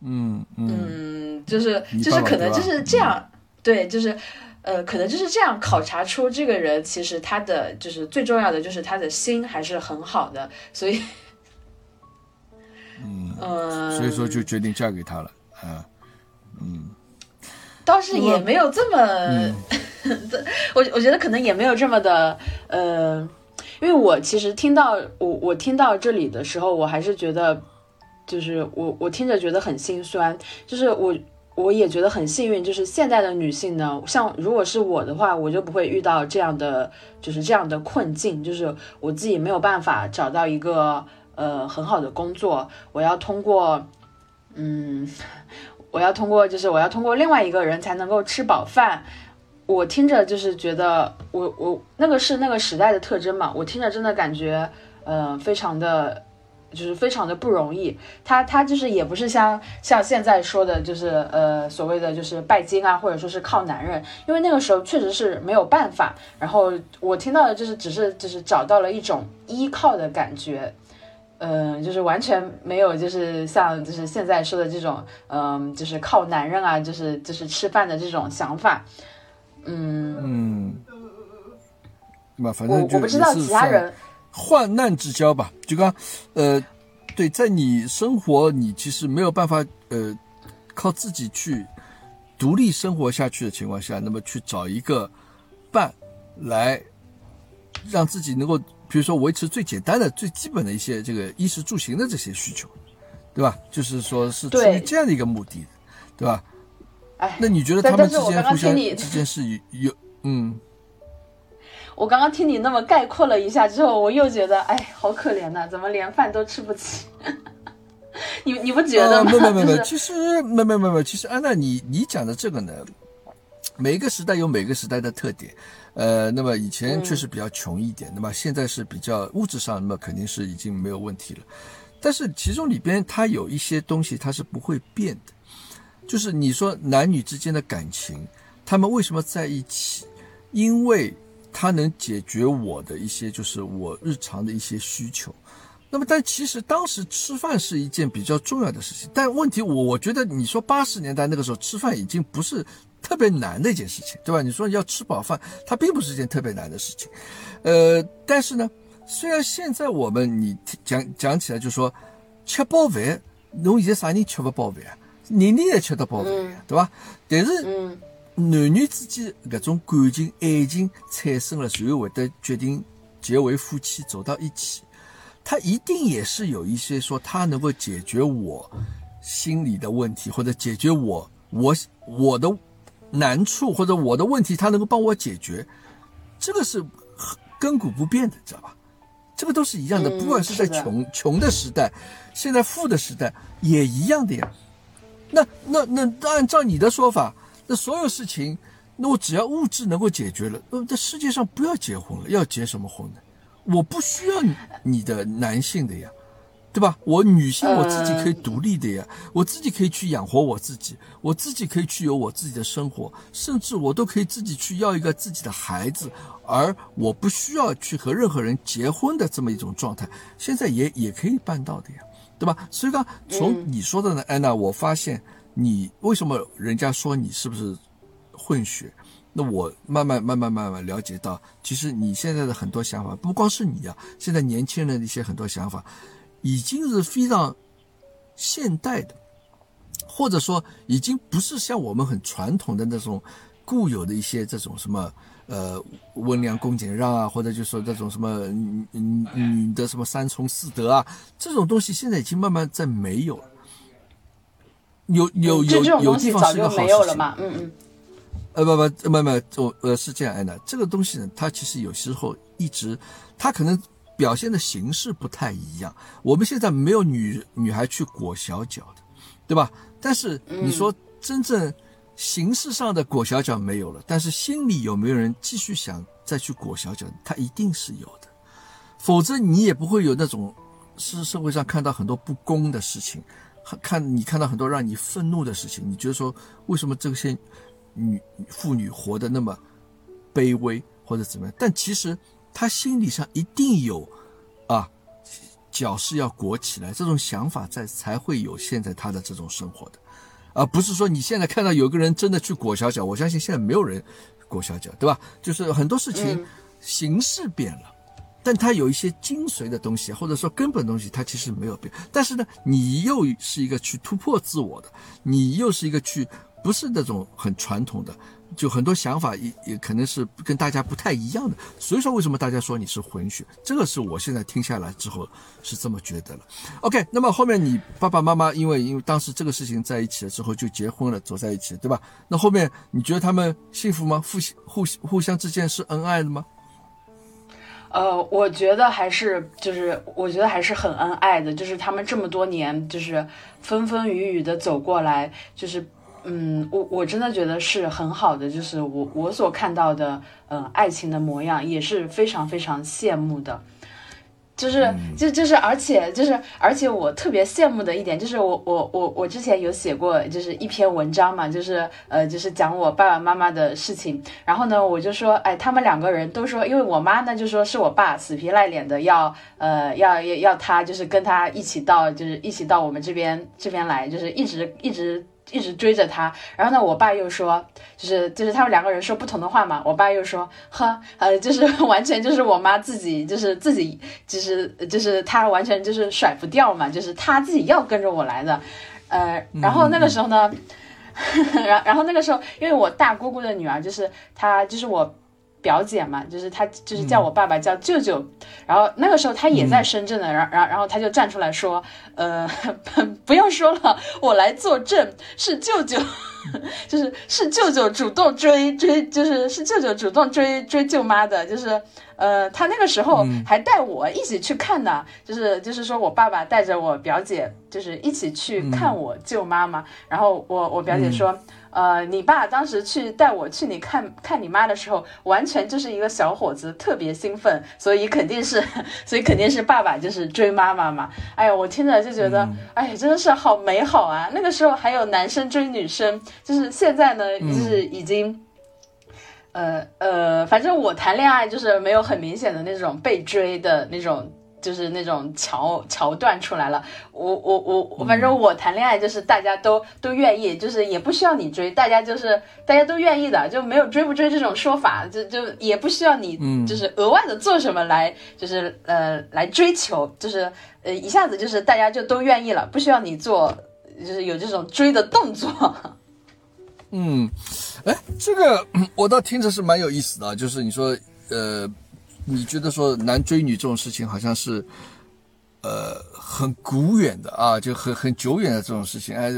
[SPEAKER 1] 嗯
[SPEAKER 2] 嗯，就是就是可能就是这样，对，就是。呃，可能就是这样考察出这个人，其实他的就是最重要的就是他的心还是很好的，所以，
[SPEAKER 1] 嗯，所以说就决定嫁给他了，啊，嗯，
[SPEAKER 2] 倒是也没有这么，我我觉得可能也没有这么的，呃，因为我其实听到我我听到这里的时候，我还是觉得，就是我我听着觉得很心酸，就是我。我也觉得很幸运，就是现代的女性呢，像如果是我的话，我就不会遇到这样的，就是这样的困境，就是我自己没有办法找到一个呃很好的工作，我要通过，嗯，我要通过，就是我要通过另外一个人才能够吃饱饭。我听着就是觉得，我我那个是那个时代的特征嘛，我听着真的感觉，呃，非常的。就是非常的不容易，他他就是也不是像像现在说的，就是呃所谓的就是拜金啊，或者说是靠男人，因为那个时候确实是没有办法。然后我听到的就是只是就是找到了一种依靠的感觉，嗯，就是完全没有就是像就是现在说的这种，嗯，就是靠男人啊，就是就是吃饭的这种想法，嗯
[SPEAKER 1] 嗯，那反
[SPEAKER 2] 正我我不知道其他人。
[SPEAKER 1] 患难之交吧，就刚，呃，对，在你生活你其实没有办法，呃，靠自己去独立生活下去的情况下，那么去找一个伴来让自己能够比如说维持最简单的、最基本的一些这个衣食住行的这些需求，对吧？就是说是出于这样的一个目的，对吧？
[SPEAKER 2] 哎，
[SPEAKER 1] 那你觉得他们之间互相之间是有有嗯？
[SPEAKER 2] 我刚刚听你那么概括了一下之后，我又觉得哎，好可怜呐，怎么连饭都吃不起？你你不觉得吗？
[SPEAKER 1] 没没没 没，其实没没没没，其实安娜，你你讲的这个呢，每一个时代有每个时代的特点。呃，那么以前确实比较穷一点，那么现在是比较物质上，那么肯定是已经没有问题了。但是其中里边它有一些东西它是不会变的，就是你说男女之间的感情，他们为什么在一起？因为它能解决我的一些，就是我日常的一些需求。那么，但其实当时吃饭是一件比较重要的事情。但问题，我我觉得你说八十年代那个时候吃饭已经不是特别难的一件事情，对吧？你说要吃饱饭，它并不是一件特别难的事情。呃，但是呢，虽然现在我们你讲讲起来就说吃饱饭，侬现在啥人吃不饱饭啊？年年也吃得饱饭，对吧？但是，男女之间搿种感情、爱情产生了，随后会得决定结为夫妻，走到一起。他一定也是有一些说他能够解决我心里的问题，或者解决我我我的难处或者我的问题，他能够帮我解决，这个是亘古不变的，知道吧？这个都是一样的，不管是在穷穷的时代，现在富的时代也一样的呀。那那那按照你的说法，那所有事情，那我只要物质能够解决了，那么在世界上不要结婚了，要结什么婚呢？我不需要你的男性的呀，对吧？我女性我自己可以独立的呀，我自己可以去养活我自己，我自己可以去有我自己的生活，甚至我都可以自己去要一个自己的孩子，而我不需要去和任何人结婚的这么一种状态，现在也也可以办到的呀，对吧？所以说，从你说的呢，安娜，我发现你为什么人家说你是不是混血？那我慢慢慢慢慢慢了解到，其实你现在的很多想法，不光是你啊，现在年轻人的一些很多想法，已经是非常现代的，或者说已经不是像我们很传统的那种固有的一些这种什么呃温良恭俭让啊，或者就说这种什么女女的什么三从四德啊，这种东西现在已经慢慢在没有了。有有有有地方是个好事情。
[SPEAKER 2] 嗯嗯。
[SPEAKER 1] 呃不不不不，我呃是这样，安娜，这个东西呢，它其实有时候一直，它可能表现的形式不太一样。我们现在没有女女孩去裹小脚的，对吧？但是你说真正形式上的裹小脚没有了，但是心里有没有人继续想再去裹小脚？他一定是有的，否则你也不会有那种是社会上看到很多不公的事情，看你看到很多让你愤怒的事情，你觉得说为什么这些？女妇女活得那么卑微或者怎么样，但其实她心理上一定有啊，脚是要裹起来这种想法在，才会有现在她的这种生活的，而不是说你现在看到有个人真的去裹小脚，我相信现在没有人裹小脚，对吧？就是很多事情形式变了，但它有一些精髓的东西，或者说根本东西，它其实没有变。但是呢，你又是一个去突破自我的，你又是一个去。不是那种很传统的，就很多想法也也可能是跟大家不太一样的，所以说为什么大家说你是混血，这个是我现在听下来之后是这么觉得了。OK，那么后面你爸爸妈妈因为因为当时这个事情在一起了之后就结婚了，走在一起，对吧？那后面你觉得他们幸福吗？互相互互相之间是恩爱的吗？
[SPEAKER 2] 呃，我觉得还是就是我觉得还是很恩爱的，就是他们这么多年就是风风雨雨的走过来，就是。嗯，我我真的觉得是很好的，就是我我所看到的，呃，爱情的模样也是非常非常羡慕的，就是就就是而且就是而且我特别羡慕的一点就是我我我我之前有写过就是一篇文章嘛，就是呃就是讲我爸爸妈妈的事情，然后呢我就说哎他们两个人都说，因为我妈呢就说是我爸死皮赖脸的要呃要要要他就是跟他一起到就是一起到我们这边这边来，就是一直一直。一直追着他，然后呢，我爸又说，就是就是他们两个人说不同的话嘛。我爸又说，呵，呃，就是 完全就是我妈自己，就是自己，就是就是他完全就是甩不掉嘛，就是他自己要跟着我来的，呃，然后那个时候呢，然然后那个时候，因为我大姑姑的女儿就是她，就是我表姐嘛，就是她就是叫我爸爸叫舅舅，然后那个时候他也在深圳的，然然然后他就站出来说，呃，不用说了，我来作证，是舅舅，就是是舅舅主动追追，就是是舅舅主动追追舅妈的，就是。呃，他那个时候还带我一起去看呢，就是就是说我爸爸带着我表姐，就是一起去看我舅妈嘛。然后我我表姐说，呃，你爸当时去带我去你看 看你妈的时候，完全就是一个小伙子，特别兴奋，所以肯定是，所以肯定是爸爸就是追妈妈嘛。哎呀，我听着就觉得，哎，真的是好美好啊！那个时候还有男生追女生，就是现在呢，就是已经。呃呃，反正我谈恋爱就是没有很明显的那种被追的那种，就是那种桥桥段出来了。我我我，反正我谈恋爱就是大家都都愿意，就是也不需要你追，大家就是大家都愿意的，就没有追不追这种说法，就就也不需要你，就是额外的做什么来，就是呃来追求，就是呃一下子就是大家就都愿意了，不需要你做，就是有这种追的动作。
[SPEAKER 1] 嗯。哎，这个 我倒听着是蛮有意思的，就是你说，呃，你觉得说男追女这种事情好像是，呃，很古远的啊，就很很久远的这种事情，哎，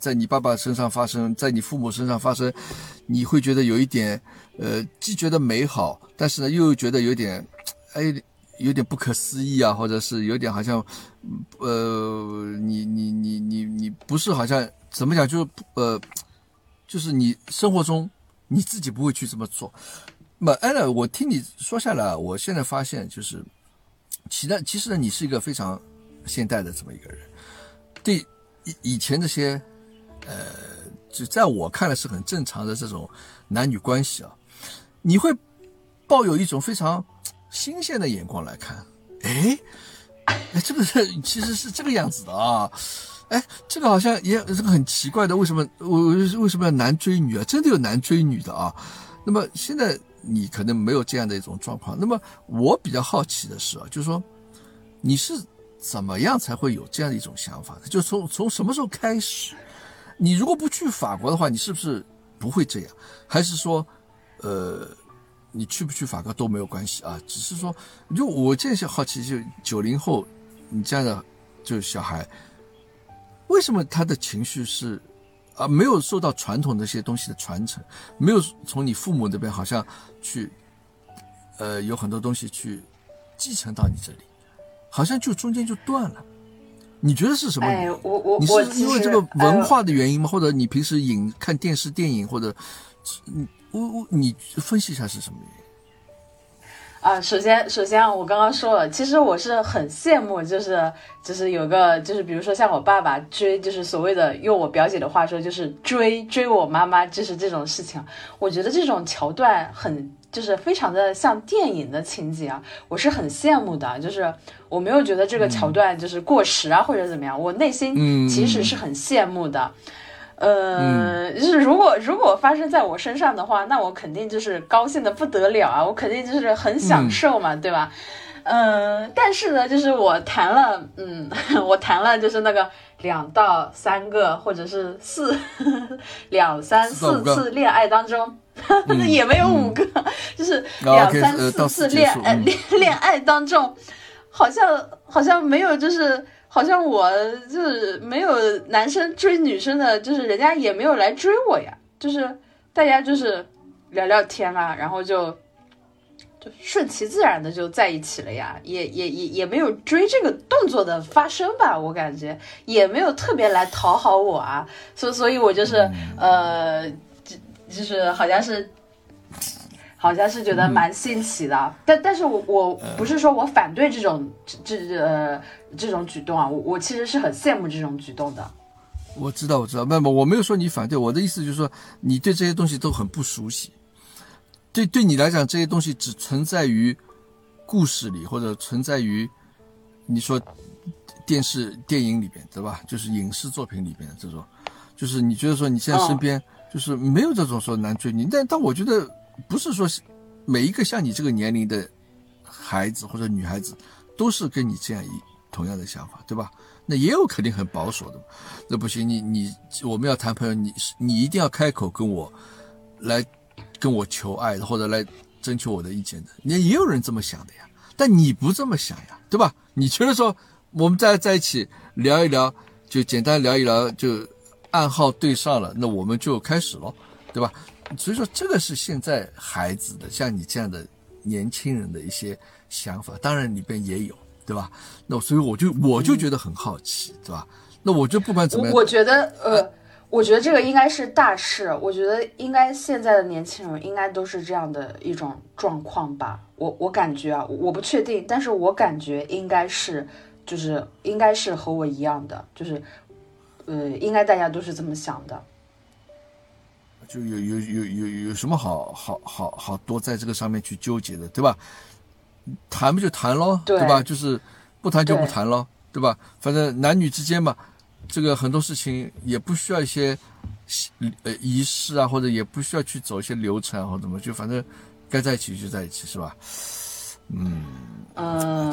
[SPEAKER 1] 在你爸爸身上发生，在你父母身上发生，你会觉得有一点，呃，既觉得美好，但是呢，又觉得有点，哎，有点不可思议啊，或者是有点好像，呃，你你你你你不是好像怎么讲，就是呃。就是你生活中你自己不会去这么做，那么安娜，我听你说下来，我现在发现就是，其他其实呢，你是一个非常现代的这么一个人，对以以前这些，呃，就在我看来是很正常的这种男女关系啊，你会抱有一种非常新鲜的眼光来看，哎，哎，这个是其实是这个样子的啊。哎，这个好像也这个很奇怪的，为什么我为什么要男追女啊？真的有男追女的啊？那么现在你可能没有这样的一种状况。那么我比较好奇的是啊，就是说你是怎么样才会有这样的一种想法？就从从什么时候开始？你如果不去法国的话，你是不是不会这样？还是说，呃，你去不去法国都没有关系啊？只是说，就我这些好奇，就九零后你这样的就是小孩。为什么他的情绪是，啊，没有受到传统的一些东西的传承，没有从你父母那边好像去，呃，有很多东西去继承到你这里，好像就中间就断了。你觉得是什么？
[SPEAKER 2] 哎，我我
[SPEAKER 1] 你是因为这个文化的原因吗？或者你平时影看电视电影，或者，你我我你分析一下是什么原因？
[SPEAKER 2] 啊，首先，首先啊，我刚刚说了，其实我是很羡慕，就是就是有个，就是比如说像我爸爸追，就是所谓的用我表姐的话说，就是追追我妈妈，就是这种事情。我觉得这种桥段很，就是非常的像电影的情节啊，我是很羡慕的。就是我没有觉得这个桥段就是过时啊，或者怎么样，我内心其实是很羡慕的。呃，就是如果如果发生在我身上的话，那我肯定就是高兴的不得了啊！我肯定就是很享受嘛，对吧？嗯，但是呢，就是我谈了，嗯，我谈了就是那个两到三个或者是四 两三四次恋爱当中，也没有五个，就是两三四次恋爱恋恋爱当中，好像好像没有就是。好像我就是没有男生追女生的，就是人家也没有来追我呀，就是大家就是聊聊天啊，然后就就顺其自然的就在一起了呀，也也也也没有追这个动作的发生吧，我感觉也没有特别来讨好我啊，所所以，我就是呃，就就是好像是。好像是觉得蛮新奇的，但但是我我不是说我反对这种这这呃这种举动啊，我我其实是很羡慕这种举动的。
[SPEAKER 1] 我知道我知道，没有我没有说你反对，我的意思就是说你对这些东西都很不熟悉，对对你来讲这些东西只存在于故事里或者存在于你说电视电影里边对吧？就是影视作品里边的这种，就是你觉得说你现在身边就是没有这种说男追女，但但我觉得。不是说每一个像你这个年龄的孩子或者女孩子都是跟你这样一同样的想法，对吧？那也有肯定很保守的，那不行，你你我们要谈朋友，你你一定要开口跟我来跟我求爱，或者来征求我的意见的，也也有人这么想的呀。但你不这么想呀，对吧？你觉得说我们在在一起聊一聊，就简单聊一聊，就暗号对上了，那我们就开始了，对吧？所以说这个是现在孩子的，像你这样的年轻人的一些想法，当然里边也有，对吧？那所以我就我就觉得很好奇，对吧？那我就不管怎么样，
[SPEAKER 2] 我觉得呃。我觉得这个应该是大事，我觉得应该现在的年轻人应该都是这样的一种状况吧。我我感觉啊，我不确定，但是我感觉应该是，就是应该是和我一样的，就是，呃，应该大家都是这么想的。
[SPEAKER 1] 就有有有有有什么好好好好多在这个上面去纠结的，对吧？谈不就谈咯，对吧？就是不谈就不谈咯，对吧？反正男女之间嘛。这个很多事情也不需要一些呃仪式啊，或者也不需要去走一些流程或怎么，就反正该在一起就在一起，是吧？
[SPEAKER 2] 嗯嗯，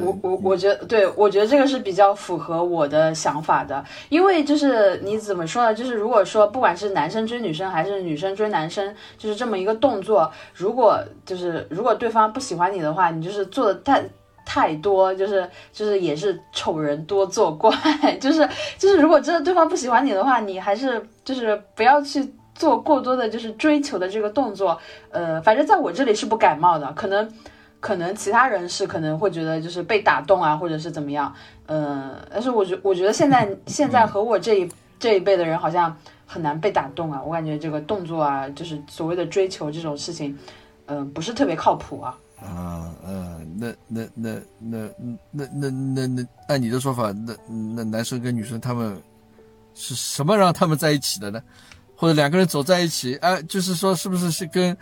[SPEAKER 2] 我我我我觉得，对我觉得这个是比较符合我的想法的，因为就是你怎么说呢？就是如果说不管是男生追女生还是女生追男生，就是这么一个动作，如果就是如果对方不喜欢你的话，你就是做的太。太多就是就是也是丑人多作怪，就是就是如果真的对方不喜欢你的话，你还是就是不要去做过多的，就是追求的这个动作。呃，反正在我这里是不感冒的，可能可能其他人是可能会觉得就是被打动啊，或者是怎么样。呃，但是我觉我觉得现在现在和我这一这一辈的人好像很难被打动啊，我感觉这个动作啊，就是所谓的追求这种事情，嗯，不是特别靠谱啊。
[SPEAKER 1] 啊嗯，那那那那那那那那按你的说法，那那男生跟女生他们是什么让他们在一起的呢？或者两个人走在一起，哎，就是说是不是是跟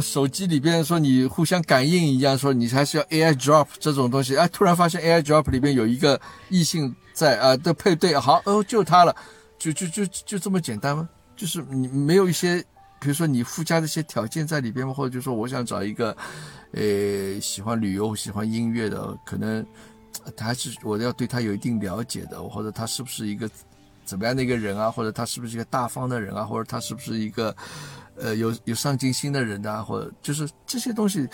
[SPEAKER 1] 手机里边说你互相感应一样，说你还是要 AI drop 这种东西？哎，突然发现 AI drop 里边有一个异性在啊 的配对，好哦，就他了，就就就就这么简单吗？就是你没有一些。比如说你附加的一些条件在里边吗？或者就说我想找一个，呃，喜欢旅游、喜欢音乐的，可能他还是我要对他有一定了解的，或者他是不是一个怎么样的一个人啊？或者他是不是一个大方的人啊？或者他是不是一个呃有有上进心的人啊？或者就是这些东西，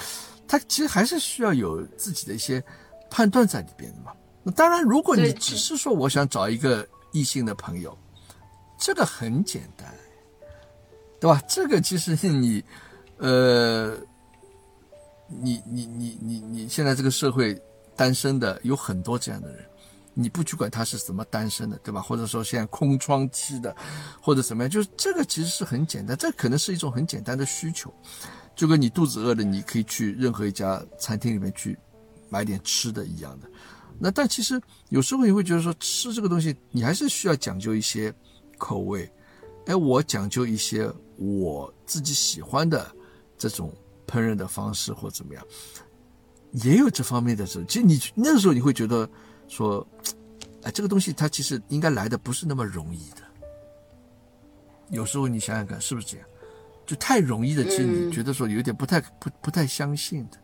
[SPEAKER 1] 他其实还是需要有自己的一些判断在里边的嘛。那当然，如果你只是说我想找一个异性的朋友，这个很简单。对吧？这个其实你，呃，你你你你你现在这个社会单身的有很多这样的人，你不去管他是怎么单身的，对吧？或者说现在空窗期的，或者怎么样，就是这个其实是很简单，这可能是一种很简单的需求，就跟你肚子饿了，你可以去任何一家餐厅里面去买点吃的一样的。那但其实有时候你会觉得说吃这个东西，你还是需要讲究一些口味。哎，我讲究一些我自己喜欢的这种烹饪的方式，或怎么样，也有这方面的事。其实你那个时候你会觉得说，哎，这个东西它其实应该来的不是那么容易的。有时候你想想看，是不是这样？就太容易的，其实你觉得说有点不太不不太相信的，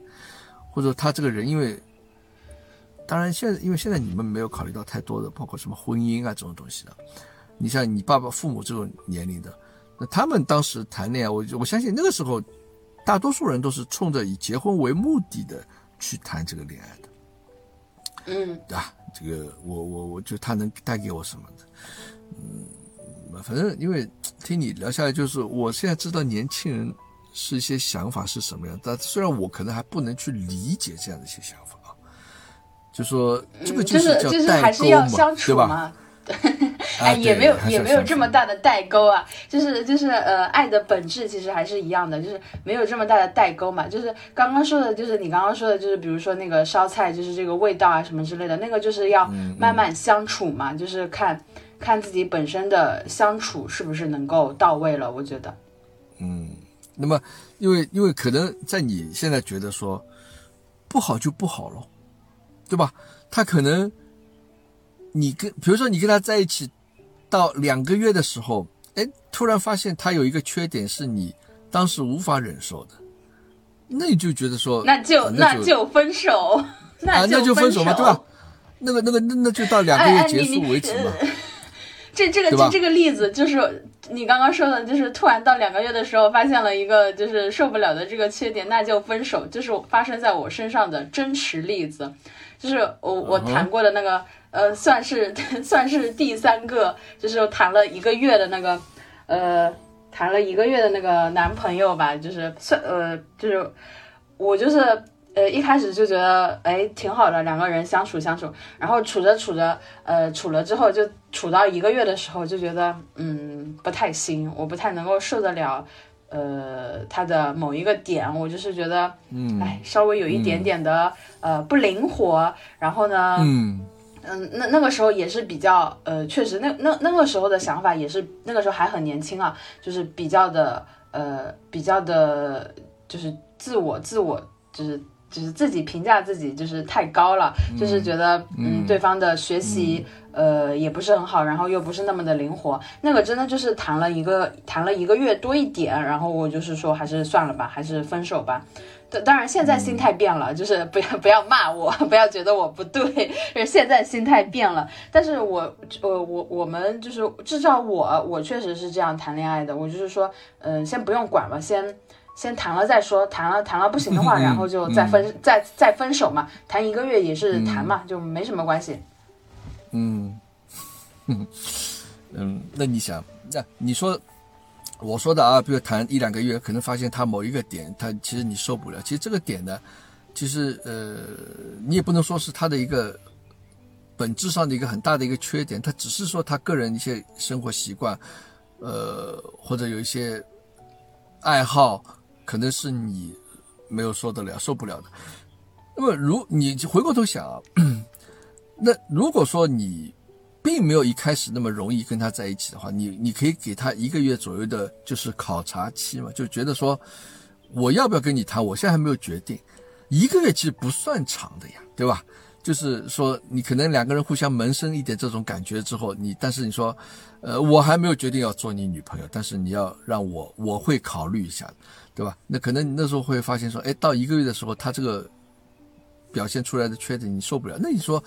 [SPEAKER 1] 或者他这个人，因为当然现在因为现在你们没有考虑到太多的，包括什么婚姻啊这种东西的。你像你爸爸父母这种年龄的，那他们当时谈恋爱，我我相信那个时候，大多数人都是冲着以结婚为目的的去谈这个恋爱的，
[SPEAKER 2] 嗯，
[SPEAKER 1] 对吧？这个我我我觉得他能带给我什么的，嗯，反正因为听你聊下来，就是我现在知道年轻人是一些想法是什么样，但虽然我可能还不能去理解这样的一些想法啊，就说这个
[SPEAKER 2] 就是
[SPEAKER 1] 叫代沟嘛，
[SPEAKER 2] 对
[SPEAKER 1] 吧？
[SPEAKER 2] 哎，也没有也没有这么大的代沟啊，就是就是呃，爱的本质其实还是一样的，就是没有这么大的代沟嘛。就是刚刚说的，就是你刚刚说的，就是比如说那个烧菜，就是这个味道啊什么之类的，那个就是要慢慢相处嘛，就是看看自己本身的相处是不是能够到位了。我觉得，
[SPEAKER 1] 嗯，那么因为因为可能在你现在觉得说不好就不好了，对吧？他可能你跟比如说你跟他在一起。到两个月的时候，哎，突然发现他有一个缺点是你当时无法忍受的，那你就觉得说，
[SPEAKER 2] 那就那就分手，
[SPEAKER 1] 那就分手嘛，对吧？那个那个那那就到两个月结束为止嘛。
[SPEAKER 2] 这这个这这个例子就是你刚刚说的，就是突然到两个月的时候，发现了一个就是受不了的这个缺点，那就分手，就是发生在我身上的真实例子，就是我我谈过的那个，呃，算是 算是第三个，就是谈了一个月的那个，呃，谈了一个月的那个男朋友吧，就是算呃，就是我就是。呃，一开始就觉得哎挺好的，两个人相处相处，然后处着处着，呃，处了之后就处到一个月的时候，就觉得嗯不太行，我不太能够受得了，呃，他的某一个点，我就是觉得嗯，哎，稍微有一点点的呃不灵活，然后呢，嗯嗯，那那个时候也是比较呃，确实那那那个时候的想法也是那个时候还很年轻啊，就是比较的呃比较的，就是自我自我就是。就是自己评价自己就是太高了，就是觉得嗯对方的学习呃也不是很好，然后又不是那么的灵活，那个真的就是谈了一个谈了一个月多一点，然后我就是说还是算了吧，还是分手吧。当当然现在心态变了，就是不要 不要骂我，不要觉得我不对，是现在心态变了。但是我我我我们就是至少我我确实是这样谈恋爱的，我就是说嗯先不用管了，先。先谈了再说，谈了谈了不行的话，然后就再分再再分手嘛。谈一个月也是谈嘛，就没什么关系。
[SPEAKER 1] 嗯，嗯，那你想，那你说我说的啊，比如谈一两个月，可能发现他某一个点，他其实你受不了。其实这个点呢，其实呃，你也不能说是他的一个本质上的一个很大的一个缺点，他只是说他个人一些生活习惯，呃，或者有一些爱好。可能是你没有受得了、受不了的。那么，如你回过头想，那如果说你并没有一开始那么容易跟他在一起的话，你你可以给他一个月左右的，就是考察期嘛，就觉得说我要不要跟你谈，我现在还没有决定。一个月其实不算长的呀，对吧？就是说，你可能两个人互相萌生一点这种感觉之后，你但是你说，呃，我还没有决定要做你女朋友，但是你要让我，我会考虑一下。对吧？那可能你那时候会发现说，哎，到一个月的时候，他这个表现出来的缺点你受不了，那你说，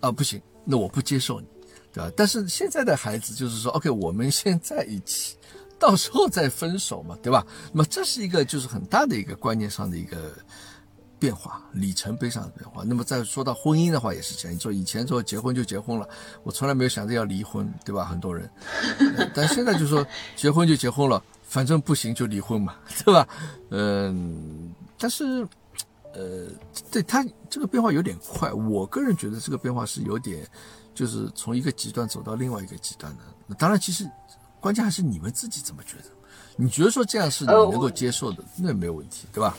[SPEAKER 1] 啊，不行，那我不接受你，对吧？但是现在的孩子就是说，OK，我们先在一起，到时候再分手嘛，对吧？那么这是一个就是很大的一个观念上的一个变化，里程碑上的变化。那么再说到婚姻的话，也是这样。你说以前说结婚就结婚了，我从来没有想着要离婚，对吧？很多人，但现在就说结婚就结婚了。反正不行就离婚嘛，对吧？嗯，但是，呃，对他这个变化有点快。我个人觉得这个变化是有点，就是从一个极端走到另外一个极端的。当然，其实关键还是你们自己怎么觉得。你觉得说这样是你能够接受的，那没有问题，对吧？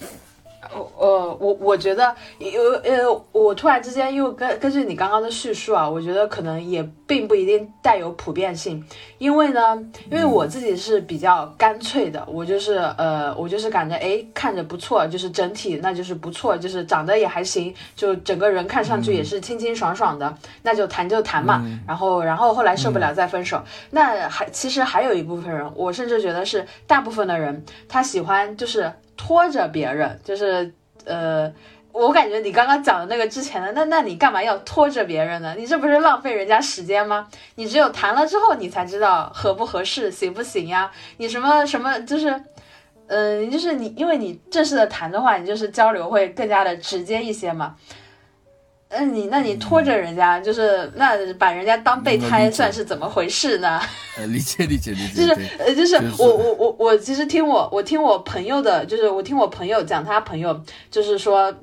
[SPEAKER 2] 呃，我我觉得有呃，我突然之间又根根据你刚刚的叙述啊，我觉得可能也并不一定带有普遍性，因为呢，因为我自己是比较干脆的，我就是呃，我就是感觉哎，看着不错，就是整体那就是不错，就是长得也还行，就整个人看上去也是清清爽爽的，那就谈就谈嘛，然后然后后来受不了再分手。那还其实还有一部分人，我甚至觉得是大部分的人，他喜欢就是。拖着别人，就是呃，我感觉你刚刚讲的那个之前的，那那你干嘛要拖着别人呢？你这不是浪费人家时间吗？你只有谈了之后，你才知道合不合适，行不行呀？你什么什么，就是，嗯，就是你，因为你正式的谈的话，你就是交流会更加的直接一些嘛。那你那你拖着人家，就是那把人家当备胎，算是怎么回事呢？
[SPEAKER 1] 呃，理解理解理
[SPEAKER 2] 解。就是呃，就是我我我我其实听我我听我朋友的，就是我听我朋友讲，他朋友就是说，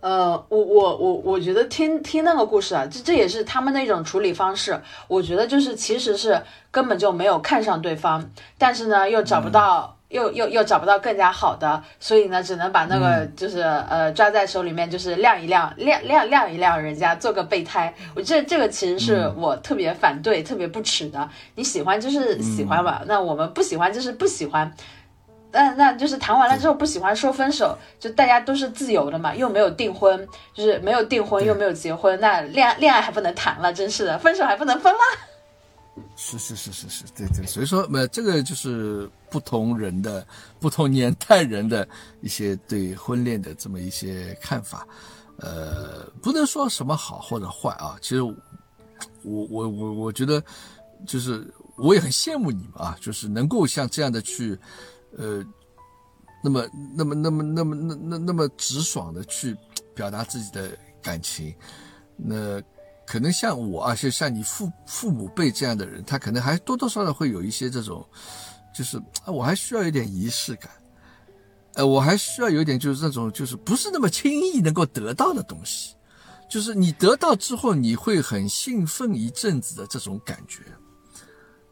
[SPEAKER 2] 呃，我我我我觉得听听那个故事啊，这这也是他们那种处理方式。我觉得就是其实是根本就没有看上对方，但是呢又找不到。又又又找不到更加好的，所以呢，只能把那个就是呃抓在手里面，就是晾一晾，晾晾晾一晾人家，做个备胎。我这这个其实是我特别反对、特别不耻的。你喜欢就是喜欢吧，那我们不喜欢就是不喜欢。那那就是谈完了之后不喜欢说分手，就大家都是自由的嘛，又没有订婚，就是没有订婚又没有结婚，那恋恋爱还不能谈了，真是的，分手还不能分了。
[SPEAKER 1] 是是是是是，对对，所以说，呃，这个就是不同人的、不同年代人的一些对婚恋的这么一些看法，呃，不能说什么好或者坏啊。其实，我我我我觉得，就是我也很羡慕你们啊，就是能够像这样的去，呃，那么那么那么那么那那那么直爽的去表达自己的感情，那可能像我啊，就像你父父母辈这样的人，他可能还多多少少会有一些这种，就是，我还需要一点仪式感，呃，我还需要有点就是这种就是不是那么轻易能够得到的东西。就是你得到之后，你会很兴奋一阵子的这种感觉，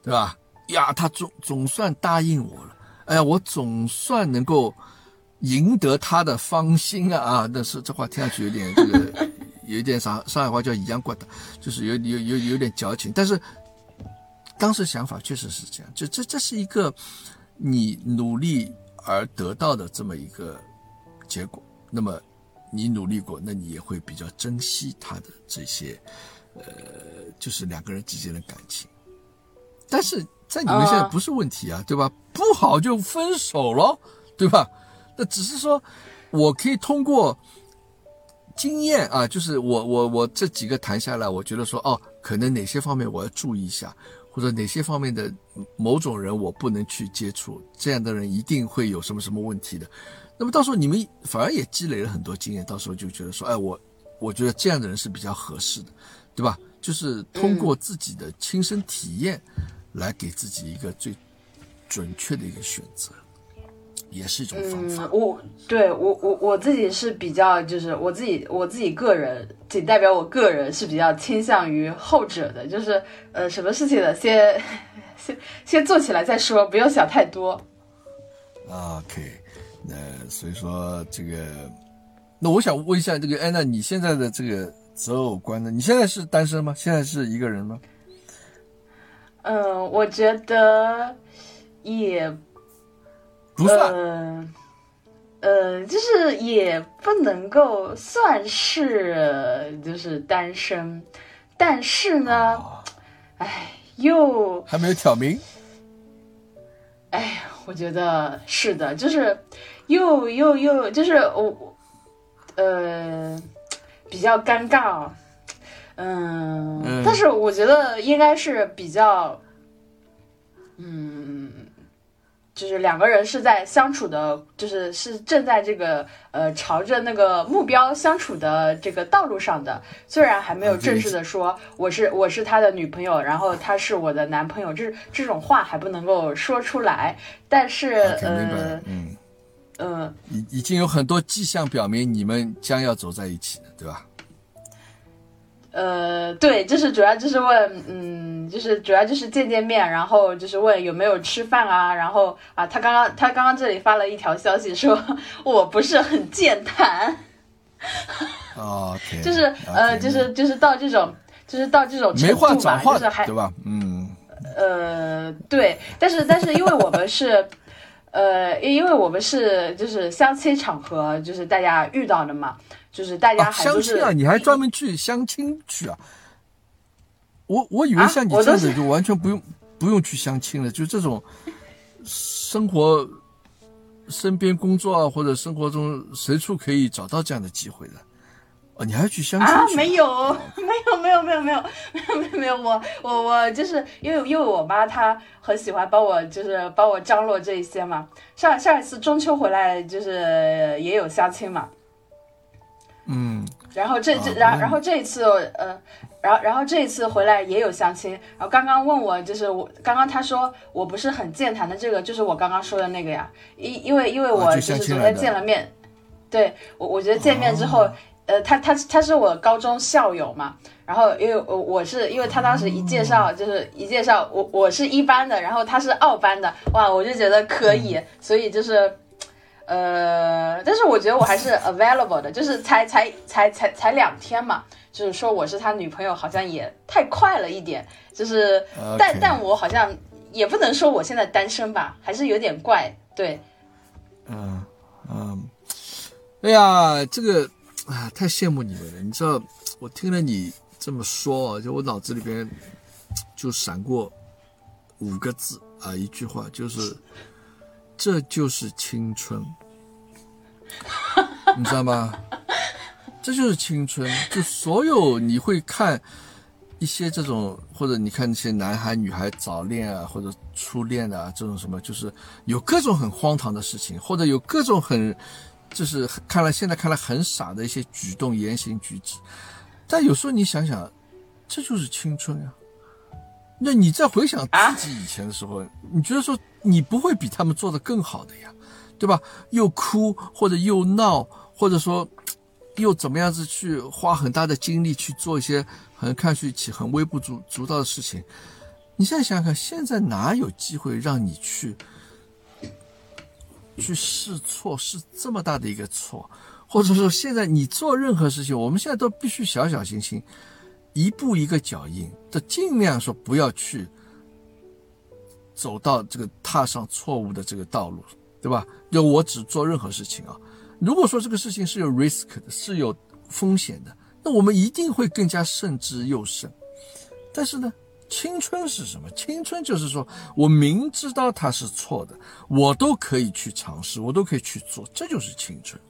[SPEAKER 1] 对吧？呀，他总总算答应我了，哎呀，我总算能够赢得他的芳心啊啊！但是这话听上去有点这个，有一点上上海话叫一样过的，就是有有有有点矫情。但是当时想法确实是这样，就这这是一个你努力而得到的这么一个结果，那么。你努力过，那你也会比较珍惜他的这些，呃，就是两个人之间的感情。但是在你们现在不是问题啊，对吧？不好就分手了，对吧？那只是说，我可以通过经验啊，就是我我我这几个谈下来，我觉得说，哦，可能哪些方面我要注意一下，或者哪些方面的某种人我不能去接触，这样的人一定会有什么什么问题的。那么到时候你们反而也积累了很多经验，到时候就觉得说，哎，我我觉得这样的人是比较合适的，对吧？就是通过自己的亲身体验，来给自己一个最准确的一个选择，也是一种方法。
[SPEAKER 2] 我对我我我自己是比较，就是我自己我自己个人，仅代表我个人是比较倾向于后者的，就是呃，什么事情呢？先先先做起来再说，不用想太多。
[SPEAKER 1] OK。那所以说这个，那我想问一下这个安娜，你现在的这个择偶观呢？你现在是单身吗？现在是一个人吗？
[SPEAKER 2] 嗯，我觉得也
[SPEAKER 1] 不
[SPEAKER 2] 算，呃，就是也不能够算是就是单身，但是呢，哎，又
[SPEAKER 1] 还没有挑明。
[SPEAKER 2] 哎呀，我觉得是的，就是又又又就是我，呃，比较尴尬，嗯，但是我觉得应该是比较，嗯。就是两个人是在相处的，就是是正在这个呃朝着那个目标相处的这个道路上的，虽然还没有正式的说我是我是他的女朋友，然后他是我的男朋友，这这种话还不能够说出来，但是呃嗯。嗯，
[SPEAKER 1] 已已经有很多迹象表明你们将要走在一起对吧？
[SPEAKER 2] 呃，对，就是主要就是问，嗯，就是主要就是见见面，然后就是问有没有吃饭啊，然后啊，他刚刚他刚刚这里发了一条消息说我不是很健谈，
[SPEAKER 1] 啊，
[SPEAKER 2] 就是呃，就是就是到这种就是到这种程度吧，就是还
[SPEAKER 1] 对吧？嗯，
[SPEAKER 2] 呃，对，但是但是因为我们是，呃，因为我们是就是相亲场合，就是大家遇到的嘛。就是大家还
[SPEAKER 1] 相亲啊，你还专门去相亲去啊？我我以为像你这样子就完全不用不用去相亲了，就这种生活、身边工作啊，或者生活中随处可以找到这样的机会的。哦，你还去相亲？啊，
[SPEAKER 2] 没有，没有，没有，没有，没有，没有，没有。我我我就是因为因为我妈她很喜欢帮我就是帮我张罗这一些嘛。上上一次中秋回来就是也有相亲嘛。
[SPEAKER 1] 嗯，
[SPEAKER 2] 然后这这，然然后这一次，呃，然后然后这一次回来也有相亲，然后刚刚问我就是我刚刚他说我不是很健谈的这个就是我刚刚说的那个呀，因因为因为我就是昨天见了面，对我我觉得见面之后，呃，他他他是我高中校友嘛，然后因为我我是因为他当时一介绍就是一介绍我我是一班的，然后他是二班的，哇，我就觉得可以，所以就是。呃，但是我觉得我还是 available 的，就是才才才才才两天嘛，就是说我是他女朋友，好像也太快了一点，就是，但但我好像也不能说我现在单身吧，还是有点怪，对，
[SPEAKER 1] 嗯嗯，哎呀，这个啊，太羡慕你们了，你知道，我听了你这么说，就我脑子里边就闪过五个字啊，一句话就是。这就是青春，你知道吗？这就是青春，就所有你会看，一些这种，或者你看那些男孩女孩早恋啊，或者初恋啊，这种什么，就是有各种很荒唐的事情，或者有各种很，就是看来现在看来很傻的一些举动、言行举止。但有时候你想想，这就是青春啊。那你再回想自己以前的时候，你觉得说你不会比他们做的更好的呀，对吧？又哭或者又闹，或者说又怎么样子去花很大的精力去做一些。很看上去很微不足足道的事情，你现在想想看，现在哪有机会让你去去试错，是这么大的一个错，或者说现在你做任何事情，我们现在都必须小小心心，一步一个脚印，的尽量说不要去走到这个踏上错误的这个道路，对吧？就我只做任何事情啊，如果说这个事情是有 risk 的，是有风险的。那我们一定会更加慎之又慎，但是呢，青春是什么？青春就是说我明知道它是错的，我都可以去尝试，我都可以去做，这就是青春。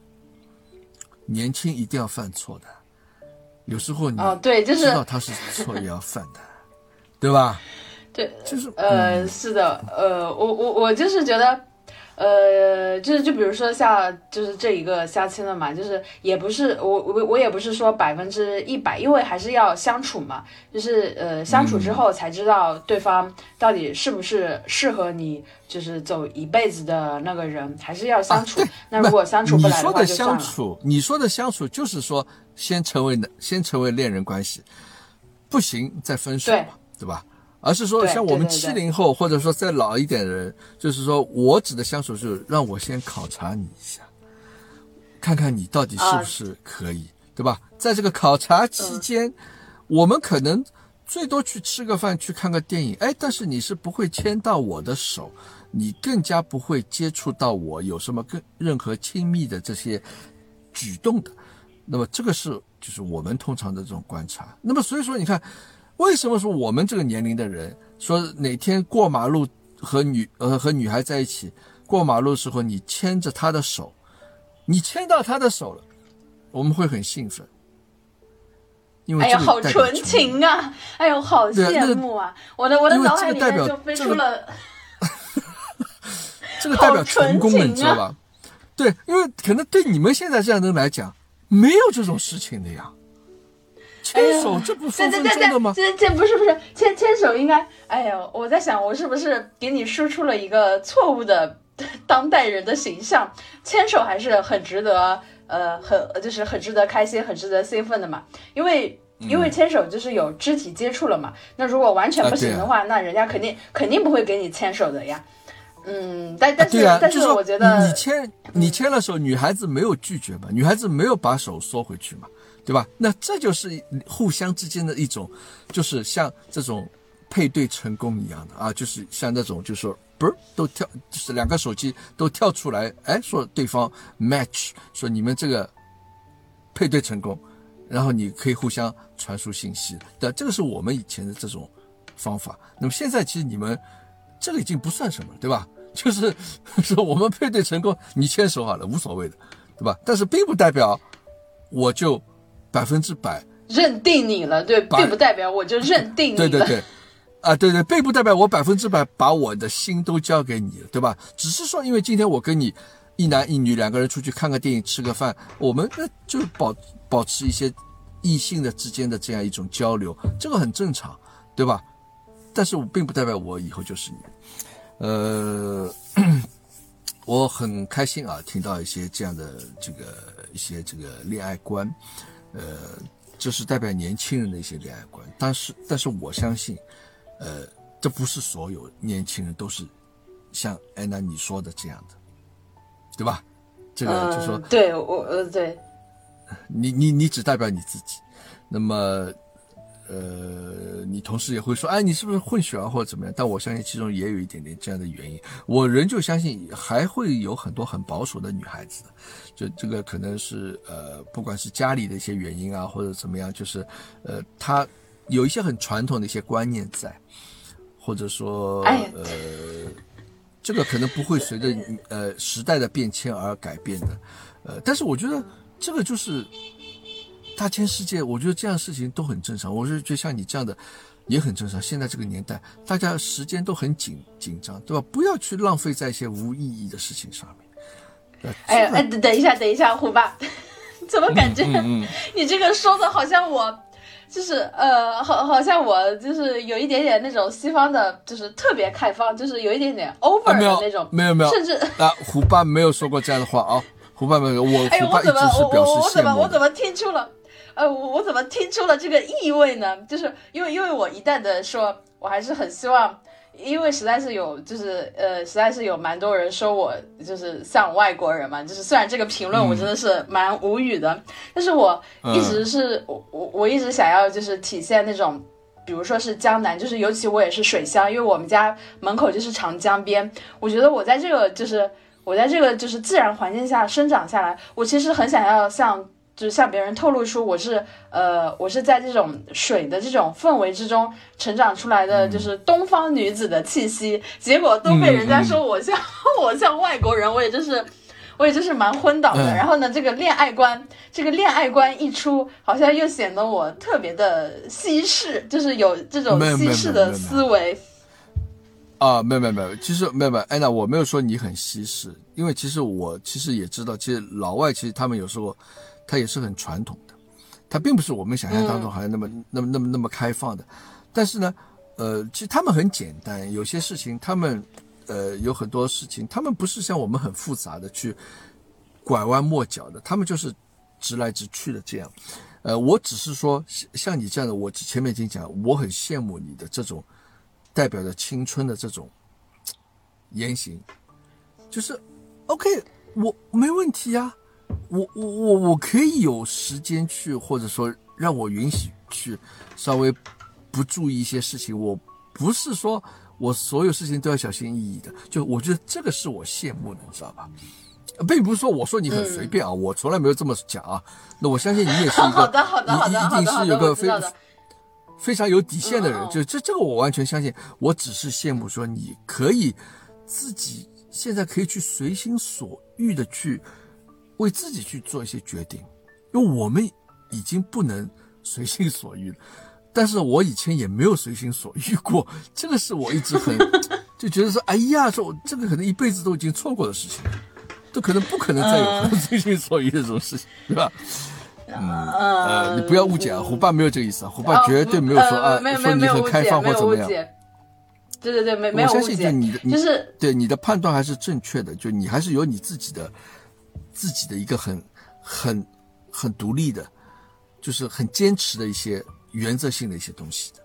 [SPEAKER 1] 年轻一定要犯错的，有时候你
[SPEAKER 2] 哦对，就是
[SPEAKER 1] 知道它是错也要犯的，对吧？
[SPEAKER 2] 对，
[SPEAKER 1] 就是
[SPEAKER 2] 呃，是的，呃，我我我就是觉得。呃，就是就比如说像就是这一个相亲的嘛，就是也不是我我我也不是说百分之一百，因为还是要相处嘛，就是呃相处之后才知道对方到底是不是适合你，就是走一辈子的那个人，还是要相处。那如果相处不来
[SPEAKER 1] 的话，就相处，你说的相处就是说先成为先成为恋人关系，不行再分手嘛，对吧？而是说，像我们七零后，或者说再老一点的人，就是说我指的相处，是让我先考察你一下，看看你到底是不是可以，对吧？在这个考察期间，我们可能最多去吃个饭，去看个电影，哎，但是你是不会牵到我的手，你更加不会接触到我有什么更任何亲密的这些举动的。那么这个是就是我们通常的这种观察。那么所以说，你看。为什么说我们这个年龄的人说哪天过马路和女呃和女孩在一起过马路的时候，你牵着她的手，你牵到她的手了，我们会很兴奋，因为
[SPEAKER 2] 哎呀，好纯情啊！哎呦，好羡慕啊！我的我的脑海里面就飞出了，
[SPEAKER 1] 这个代表 成功了，你知道吧？对，因为可能对你们现在这样的人来讲，没有这种事情的呀。牵手这不分分钟的吗？
[SPEAKER 2] 这这不是不是牵牵手应该？哎呦，我在想，我是不是给你输出了一个错误的当代人的形象？牵手还是很值得，呃，很就是很值得开心、很值得兴奋的嘛。因为因为牵手就是有肢体接触了嘛。那如果完全不行的话，那人家肯定肯定不会给你牵手的呀。嗯，但但是但是我觉得
[SPEAKER 1] 你牵你牵了手，女孩子没有拒绝嘛？女孩子没有把手缩回去嘛？对吧？那这就是互相之间的一种，就是像这种配对成功一样的啊，就是像那种，就是说，不是都跳，就是两个手机都跳出来，哎，说对方 match，说你们这个配对成功，然后你可以互相传输信息。对，这个是我们以前的这种方法。那么现在其实你们这个已经不算什么，对吧？就是说我们配对成功，你牵手好了，无所谓的，对吧？但是并不代表我就。百分之百
[SPEAKER 2] 认定你了，对，并不代表我就认定你
[SPEAKER 1] 了。对对对，啊，对对，并不代表我百分之百把我的心都交给你了，对吧？只是说，因为今天我跟你一男一女两个人出去看个电影、吃个饭，我们那就保保持一些异性的之间的这样一种交流，这个很正常，对吧？但是我并不代表我以后就是你。呃，我很开心啊，听到一些这样的这个一些这个恋爱观。呃，这是代表年轻人的一些恋爱观，但是，但是我相信，呃，这不是所有年轻人都是像安娜你说的这样的，对吧？这个就说，
[SPEAKER 2] 对我，呃，对，
[SPEAKER 1] 你你你只代表你自己，那么。呃，你同事也会说，哎，你是不是混血啊，或者怎么样？但我相信其中也有一点点这样的原因。我仍旧相信还会有很多很保守的女孩子，就这个可能是呃，不管是家里的一些原因啊，或者怎么样，就是呃，她有一些很传统的一些观念在，或者说呃，这个可能不会随着呃时代的变迁而改变的。呃，但是我觉得这个就是。大千世界，我觉得这样的事情都很正常。我是觉得像你这样的也很正常。现在这个年代，大家时间都很紧紧张，对吧？不要去浪费在一些无意义的事情上
[SPEAKER 2] 面。哎哎，等等一下，等一下，虎爸，怎么感觉 你这个说的好像我？就是呃，好，好像我就是有一点点那种西方的，就是特别开放，就是有一点点 over 的那种，
[SPEAKER 1] 没有没有，
[SPEAKER 2] 甚至
[SPEAKER 1] 啊，虎爸没有说过这样的话啊，虎爸没有，我
[SPEAKER 2] 哎，我怎么我我我怎么我怎
[SPEAKER 1] 么
[SPEAKER 2] 听出了，呃，我我怎么听出了这个意味呢？就是因为因为我一旦的说，我还是很希望。因为实在是有，就是呃，实在是有蛮多人说我就是像外国人嘛，就是虽然这个评论我真的是蛮无语的，但是我一直是我我我一直想要就是体现那种，比如说是江南，就是尤其我也是水乡，因为我们家门口就是长江边，我觉得我在这个就是我在这个就是自然环境下生长下来，我其实很想要像。就是向别人透露出我是呃，我是在这种水的这种氛围之中成长出来的，就是东方女子的气息。结果都被人家说我像 我像外国人，我也就是，我也就是蛮昏倒的。然后呢，这个恋爱观，这个恋爱观一出，好像又显得我特别的西式，就是有这种西式的思维。
[SPEAKER 1] 啊，没有没有没有，其实没有没有，安娜，我没有说你很西式，因为其实我其实也知道，其实老外其实他们有时候。他也是很传统的，他并不是我们想象当中好像那么那么那么那么开放的，但是呢，呃，其实他们很简单，有些事情他们，呃，有很多事情他们不是像我们很复杂的去拐弯抹角的，他们就是直来直去的这样。呃，我只是说像你这样的，我前面已经讲，我很羡慕你的这种代表着青春的这种言行，就是 OK，我没问题呀。我我我我可以有时间去，或者说让我允许去稍微不注意一些事情。我不是说我所有事情都要小心翼翼的，就我觉得这个是我羡慕的，你知道吧？并不是说我说你很随便啊，我从来没有这么讲啊。那我相信你也是一个，
[SPEAKER 2] 好的好的好的
[SPEAKER 1] 一定是有个非非常有底线的人。就这这个我完全相信。我只是羡慕说你可以自己现在可以去随心所欲的去。为自己去做一些决定，因为我们已经不能随心所欲了。但是我以前也没有随心所欲过，这个是我一直很 就觉得说，哎呀，说这个可能一辈子都已经错过的事情，都可能不可能再有 随心所欲的这种事情，对吧？嗯呃，你不要误解啊，虎爸没有这个意思啊，虎爸绝对没有说啊，说你很开放或怎么样。
[SPEAKER 2] 对对对，没没有
[SPEAKER 1] 误解。你
[SPEAKER 2] 的就是
[SPEAKER 1] 对你的判断还是正确的，就你还是有你自己的。自己的一个很、很、很独立的，就是很坚持的一些原则性的一些东西的。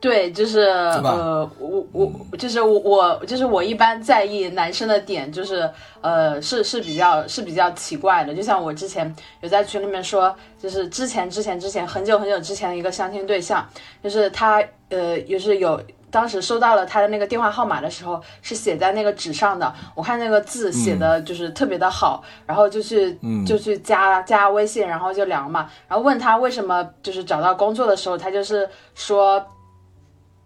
[SPEAKER 2] 对，就是呃，我我就是我我就是我一般在意男生的点，就是呃是是比较是比较奇怪的。就像我之前有在群里面说，就是之前之前之前很久很久之前的一个相亲对象，就是他呃也是有。当时收到了他的那个电话号码的时候，是写在那个纸上的。我看那个字写的就是特别的好，然后就去就去加加微信，然后就聊嘛。然后问他为什么就是找到工作的时候，他就是说，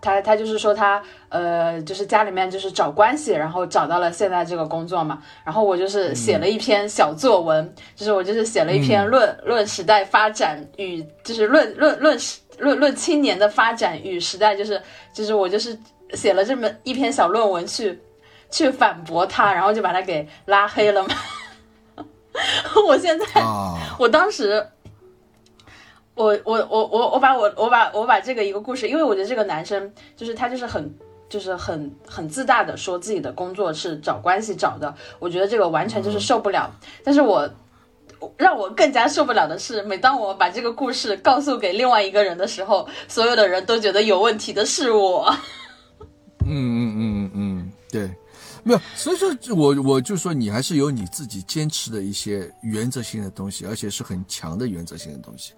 [SPEAKER 2] 他他就是说他呃就是家里面就是找关系，然后找到了现在这个工作嘛。然后我就是写了一篇小作文，就是我就是写了一篇论论时代发展与就是论论论时。论论青年的发展与时代，就是就是我就是写了这么一篇小论文去去反驳他，然后就把他给拉黑了嘛。我现在，我当时，我我我我我把我我把我把这个一个故事，因为我觉得这个男生就是他就是很就是很很自大的说自己的工作是找关系找的，我觉得这个完全就是受不了。但是我。让我更加受不了的是，每当我把这个故事告诉给另外一个人的时候，所有的人都觉得有问题的是我。
[SPEAKER 1] 嗯嗯嗯嗯，对，没有，所以说，我我就说你还是有你自己坚持的一些原则性的东西，而且是很强的原则性的东西。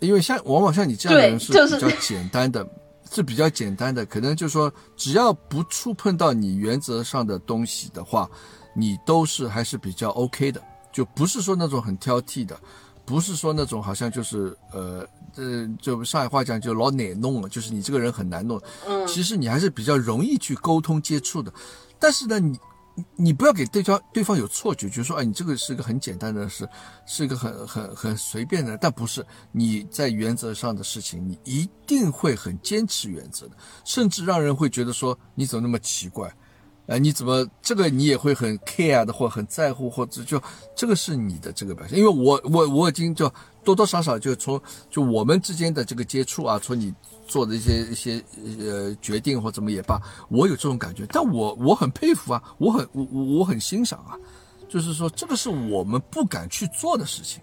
[SPEAKER 1] 因为像往往像你这样的人是比较简单的，是比较简单的，可能就是说，只要不触碰到你原则上的东西的话，你都是还是比较 OK 的。就不是说那种很挑剔的，不是说那种好像就是呃呃，就上海话讲就老奶弄了，就是你这个人很难弄。嗯，其实你还是比较容易去沟通接触的。但是呢，你你不要给对方对方有错觉，就是说，哎，你这个是一个很简单的事，是一个很很很随便的，但不是你在原则上的事情，你一定会很坚持原则的，甚至让人会觉得说你怎么那么奇怪，哎，你怎么这个你也会很 care 的，或很在乎，或者就这个是你的这个表现，因为我我我已经就多多少少就从就我们之间的这个接触啊，从你。做的一些一些呃决定或怎么也罢，我有这种感觉，但我我很佩服啊，我很我我很欣赏啊，就是说这个是我们不敢去做的事情，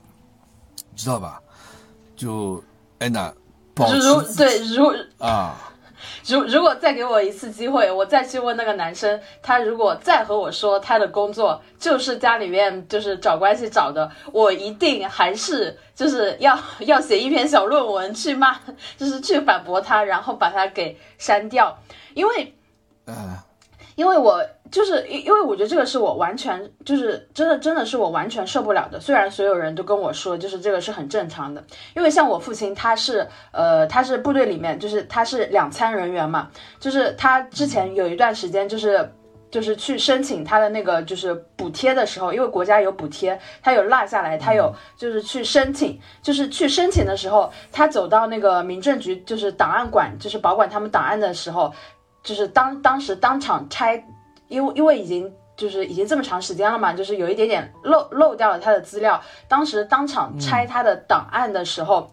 [SPEAKER 1] 知道吧？就安娜，保
[SPEAKER 2] 如对如
[SPEAKER 1] 啊。
[SPEAKER 2] 如如果再给我一次机会，我再去问那个男生，他如果再和我说他的工作就是家里面就是找关系找的，我一定还是就是要 要写一篇小论文去骂，就是去反驳他，然后把他给删掉，因为，
[SPEAKER 1] 嗯。
[SPEAKER 2] 因为我就是因因为我觉得这个是我完全就是真的真的是我完全受不了的。虽然所有人都跟我说，就是这个是很正常的。因为像我父亲，他是呃他是部队里面，就是他是两参人员嘛，就是他之前有一段时间就是就是去申请他的那个就是补贴的时候，因为国家有补贴，他有落下来，他有就是去申请，就是去申请的时候，他走到那个民政局就是档案馆，就是保管他们档案的时候。就是当当时当场拆，因为因为已经就是已经这么长时间了嘛，就是有一点点漏漏掉了他的资料。当时当场拆他的档案的时候，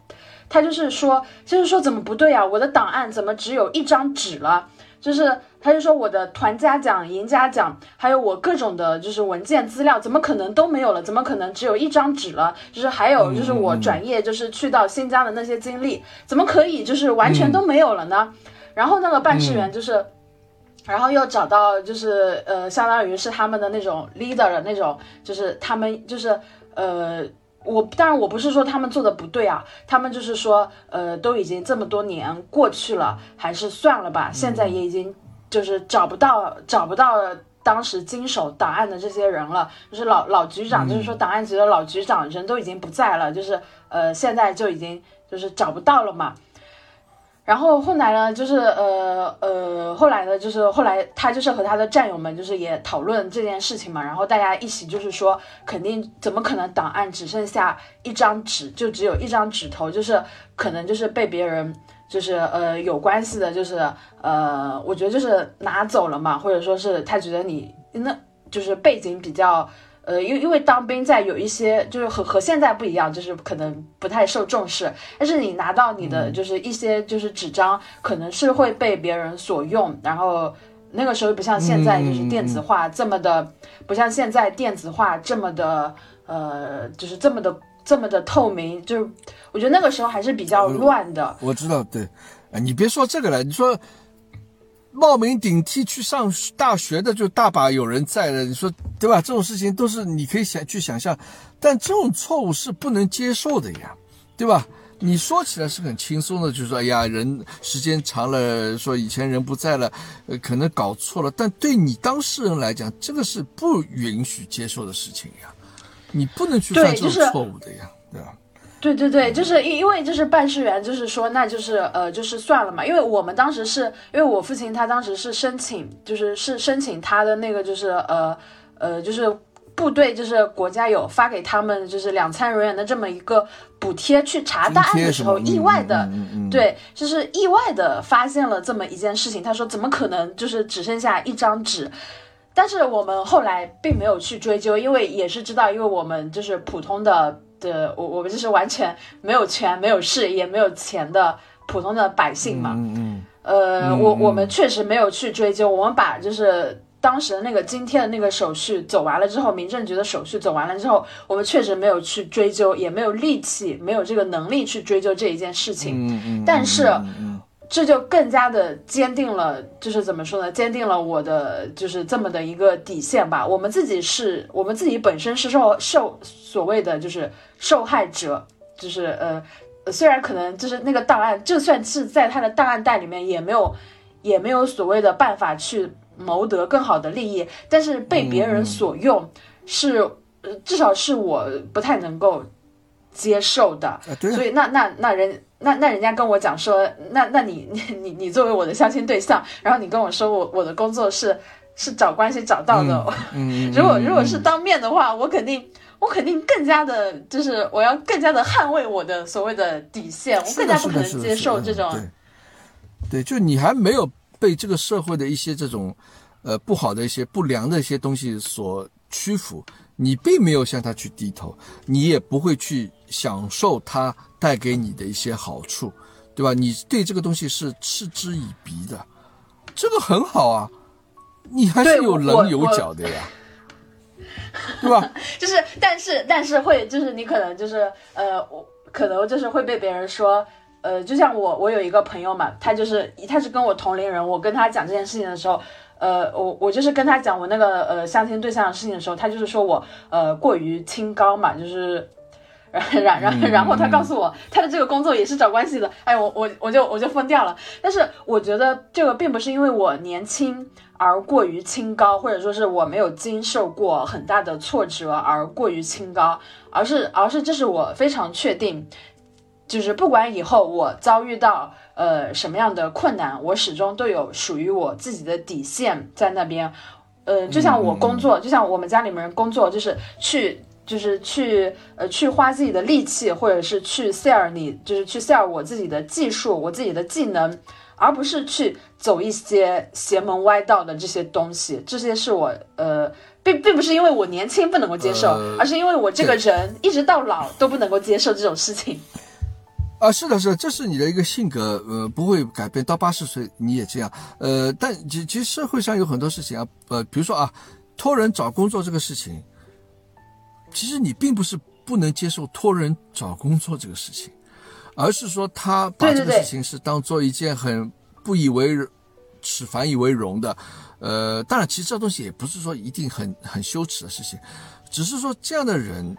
[SPEAKER 2] 他就是说，就是说怎么不对啊？我的档案怎么只有一张纸了？就是他就说我的团家奖、赢家奖，还有我各种的就是文件资料，怎么可能都没有了？怎么可能只有一张纸了？就是还有就是我转业就是去到新疆的那些经历，怎么可以就是完全都没有了呢？然后那个办事员就是，然后又找到就是呃，相当于是他们的那种 leader 的那种，就是他们就是呃，我当然我不是说他们做的不对啊，他们就是说呃，都已经这么多年过去了，还是算了吧。现在也已经就是找不到找不到当时经手档案的这些人了，就是老老局长，就是说档案局的老局长人都已经不在了，就是呃，现在就已经就是找不到了嘛。然后后来呢，就是呃呃，后来呢，就是后来他就是和他的战友们，就是也讨论这件事情嘛。然后大家一起就是说，肯定怎么可能档案只剩下一张纸，就只有一张纸头，就是可能就是被别人就是呃有关系的，就是呃，我觉得就是拿走了嘛，或者说是他觉得你那就是背景比较。呃，因因为当兵在有一些就是和和现在不一样，就是可能不太受重视。但是你拿到你的就是一些就是纸张，可能是会被别人所用。然后那个时候不像现在就是电子化这么的，不像现在电子化这么的呃，就是这么的这么的透明。就是我觉得那个时候还是比较乱的。
[SPEAKER 1] 我知道，对，你别说这个了，你说。冒名顶替去上大学的就大把有人在了，你说对吧？这种事情都是你可以想去想象，但这种错误是不能接受的呀，对吧？你说起来是很轻松的，就是说，哎呀，人时间长了，说以前人不在了，呃，可能搞错了，但对你当事人来讲，这个是不允许接受的事情呀，你不能去犯这种错误的呀，对吧？
[SPEAKER 2] 对对对，就是因因为就是办事员，就是说那就是呃就是算了嘛，因为我们当时是因为我父亲他当时是申请，就是是申请他的那个就是呃呃就是部队就是国家有发给他们就是两餐人员的这么一个补贴，去查档案的时候意外的对，就是意外的发现了这么一件事情，他说怎么可能就是只剩下一张纸，但是我们后来并没有去追究，因为也是知道，因为我们就是普通的。的我我们就是完全没有权没有势也没有钱的普通的百姓嘛，
[SPEAKER 1] 嗯嗯，
[SPEAKER 2] 呃，我我们确实没有去追究，我们把就是当时的那个今天的那个手续走完了之后，民政局的手续走完了之后，我们确实没有去追究，也没有力气，没有这个能力去追究这一件事情，
[SPEAKER 1] 嗯嗯，
[SPEAKER 2] 但是。这就更加的坚定了，就是怎么说呢？坚定了我的就是这么的一个底线吧。我们自己是我们自己本身是受受所谓的就是受害者，就是呃，虽然可能就是那个档案，就算是在他的档案袋里面，也没有也没有所谓的办法去谋得更好的利益，但是被别人所用，是呃，至少是我不太能够接受的。所以那那那人。那那人家跟我讲说，那那你你你你作为我的相亲对象，然后你跟我说我我的工作是是找关系找到的。
[SPEAKER 1] 嗯，
[SPEAKER 2] 如果如果是当面的话，我肯定我肯定更加的，就是我要更加的捍卫我的所谓的底线，我更加不可能接受这种。
[SPEAKER 1] 对，就你还没有被这个社会的一些这种，呃，不好的一些不良的一些东西所屈服，你并没有向他去低头，你也不会去享受他带给你的一些好处，对吧？你对这个东西是嗤之以鼻的，这个很好啊，你还是有棱有角的呀，对吧？
[SPEAKER 2] 就是，但是，但是会，就是你可能就是，呃，我可能就是会被别人说。呃，就像我，我有一个朋友嘛，他就是他是跟我同龄人，我跟他讲这件事情的时候，呃，我我就是跟他讲我那个呃相亲对象的事情的时候，他就是说我呃过于清高嘛，就是，然然然后他告诉我他的这个工作也是找关系的，哎，我我我就我就疯掉了。但是我觉得这个并不是因为我年轻而过于清高，或者说是我没有经受过很大的挫折而过于清高，而是而是这是我非常确定。就是不管以后我遭遇到呃什么样的困难，我始终都有属于我自己的底线在那边。呃，就像我工作，就像我们家里面人工作，就是去就是去呃去花自己的力气，或者是去 sell 你，就是去 sell 我自己的技术，我自己的技能，而不是去走一些邪门歪道的这些东西。这些是我呃并并不是因为我年轻不能够接受，而是因为我这个人一直到老都不能够接受这种事情。
[SPEAKER 1] 啊，是的，是的，这是你的一个性格，呃，不会改变。到八十岁你也这样，呃，但其其实社会上有很多事情啊，呃，比如说啊，托人找工作这个事情，其实你并不是不能接受托人找工作这个事情，而是说他把这个事情是当做一件很不以为耻、反以为荣的，呃，当然，其实这东西也不是说一定很很羞耻的事情，只是说这样的人，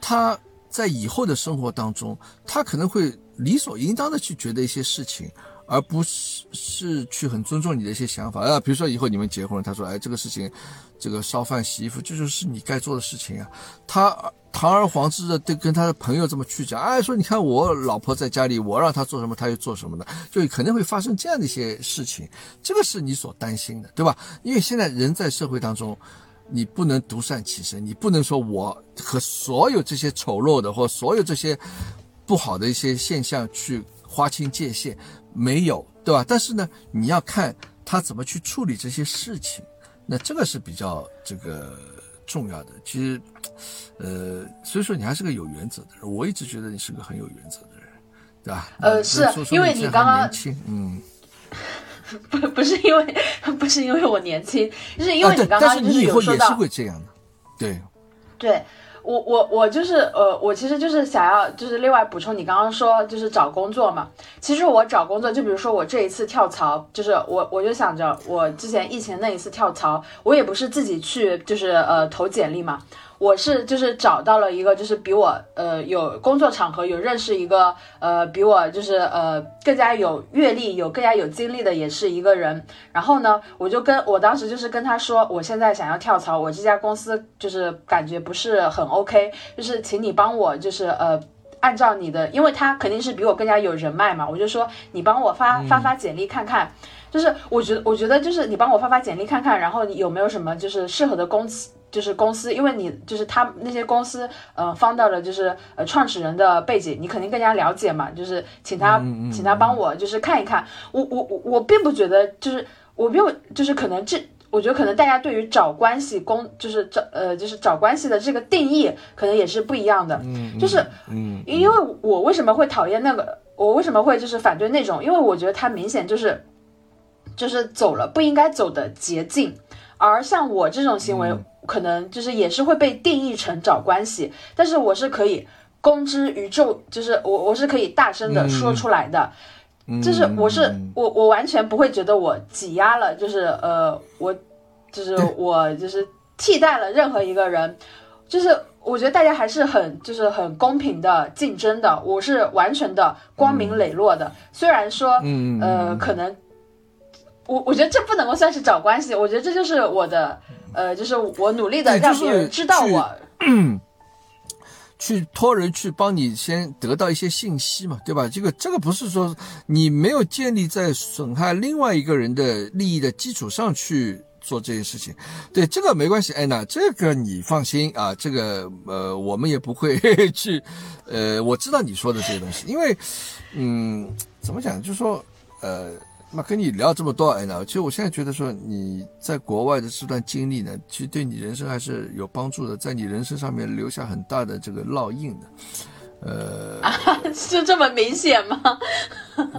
[SPEAKER 1] 他。在以后的生活当中，他可能会理所应当的去觉得一些事情，而不是是去很尊重你的一些想法啊。比如说以后你们结婚了，他说：“哎，这个事情，这个烧饭洗衣服，这就是你该做的事情啊。”他堂而皇之的对跟他的朋友这么去讲，哎，说你看我老婆在家里，我让她做什么，她就做什么的，就可能会发生这样的一些事情。这个是你所担心的，对吧？因为现在人在社会当中。你不能独善其身，你不能说我和所有这些丑陋的或所有这些不好的一些现象去划清界限，没有，对吧？但是呢，你要看他怎么去处理这些事情，那这个是比较这个重要的。其实，呃，所以说你还是个有原则的人，我一直觉得你是个很有原则的人，对吧？
[SPEAKER 2] 呃，是因为你刚刚，
[SPEAKER 1] 嗯。
[SPEAKER 2] 不不是因为不是因为我年轻，就是因为你刚刚就是有说到，
[SPEAKER 1] 会这样的，对，
[SPEAKER 2] 对我我我就是呃，我其实就是想要就是另外补充，你刚刚说就是找工作嘛，其实我找工作，就比如说我这一次跳槽，就是我我就想着我之前疫情那一次跳槽，我也不是自己去就是呃投简历嘛。我是就是找到了一个就是比我呃有工作场合有认识一个呃比我就是呃更加有阅历有更加有经历的也是一个人，然后呢我就跟我当时就是跟他说我现在想要跳槽，我这家公司就是感觉不是很 OK，就是请你帮我就是呃按照你的，因为他肯定是比我更加有人脉嘛，我就说你帮我发发发简历看看，就是我觉得我觉得就是你帮我发发简历看看，然后你有没有什么就是适合的公司。就是公司，因为你就是他那些公司，呃，放到了就是呃创始人的背景，你肯定更加了解嘛。就是请他，请他帮我就是看一看。我我我我并不觉得，就是我并就是可能这，我觉得可能大家对于找关系公，就是找呃就是找关系的这个定义，可能也是不一样的。
[SPEAKER 1] 嗯，
[SPEAKER 2] 就是嗯，因为我为什么会讨厌那个，我为什么会就是反对那种，因为我觉得他明显就是就是走了不应该走的捷径，而像我这种行为。可能就是也是会被定义成找关系，但是我是可以公之于众，就是我我是可以大声的说出来的，就是我是我我完全不会觉得我挤压了，就是呃我就是我就是替代了任何一个人，就是我觉得大家还是很就是很公平的竞争的，我是完全的光明磊落的，虽然说呃可能我我觉得这不能够算是找关系，我觉得这就是我的。呃，就是我努力的让别人知道我，
[SPEAKER 1] 去托人去帮你先得到一些信息嘛，对吧？这个这个不是说你没有建立在损害另外一个人的利益的基础上去做这些事情。对，这个没关系，安娜，这个你放心啊，这个呃，我们也不会 去，呃，我知道你说的这些东西，因为，嗯，怎么讲，就是说，呃。那跟你聊这么多，哎呢，其实我现在觉得说你在国外的这段经历呢，其实对你人生还是有帮助的，在你人生上面留下很大的这个烙印的，呃，
[SPEAKER 2] 是这么明显吗？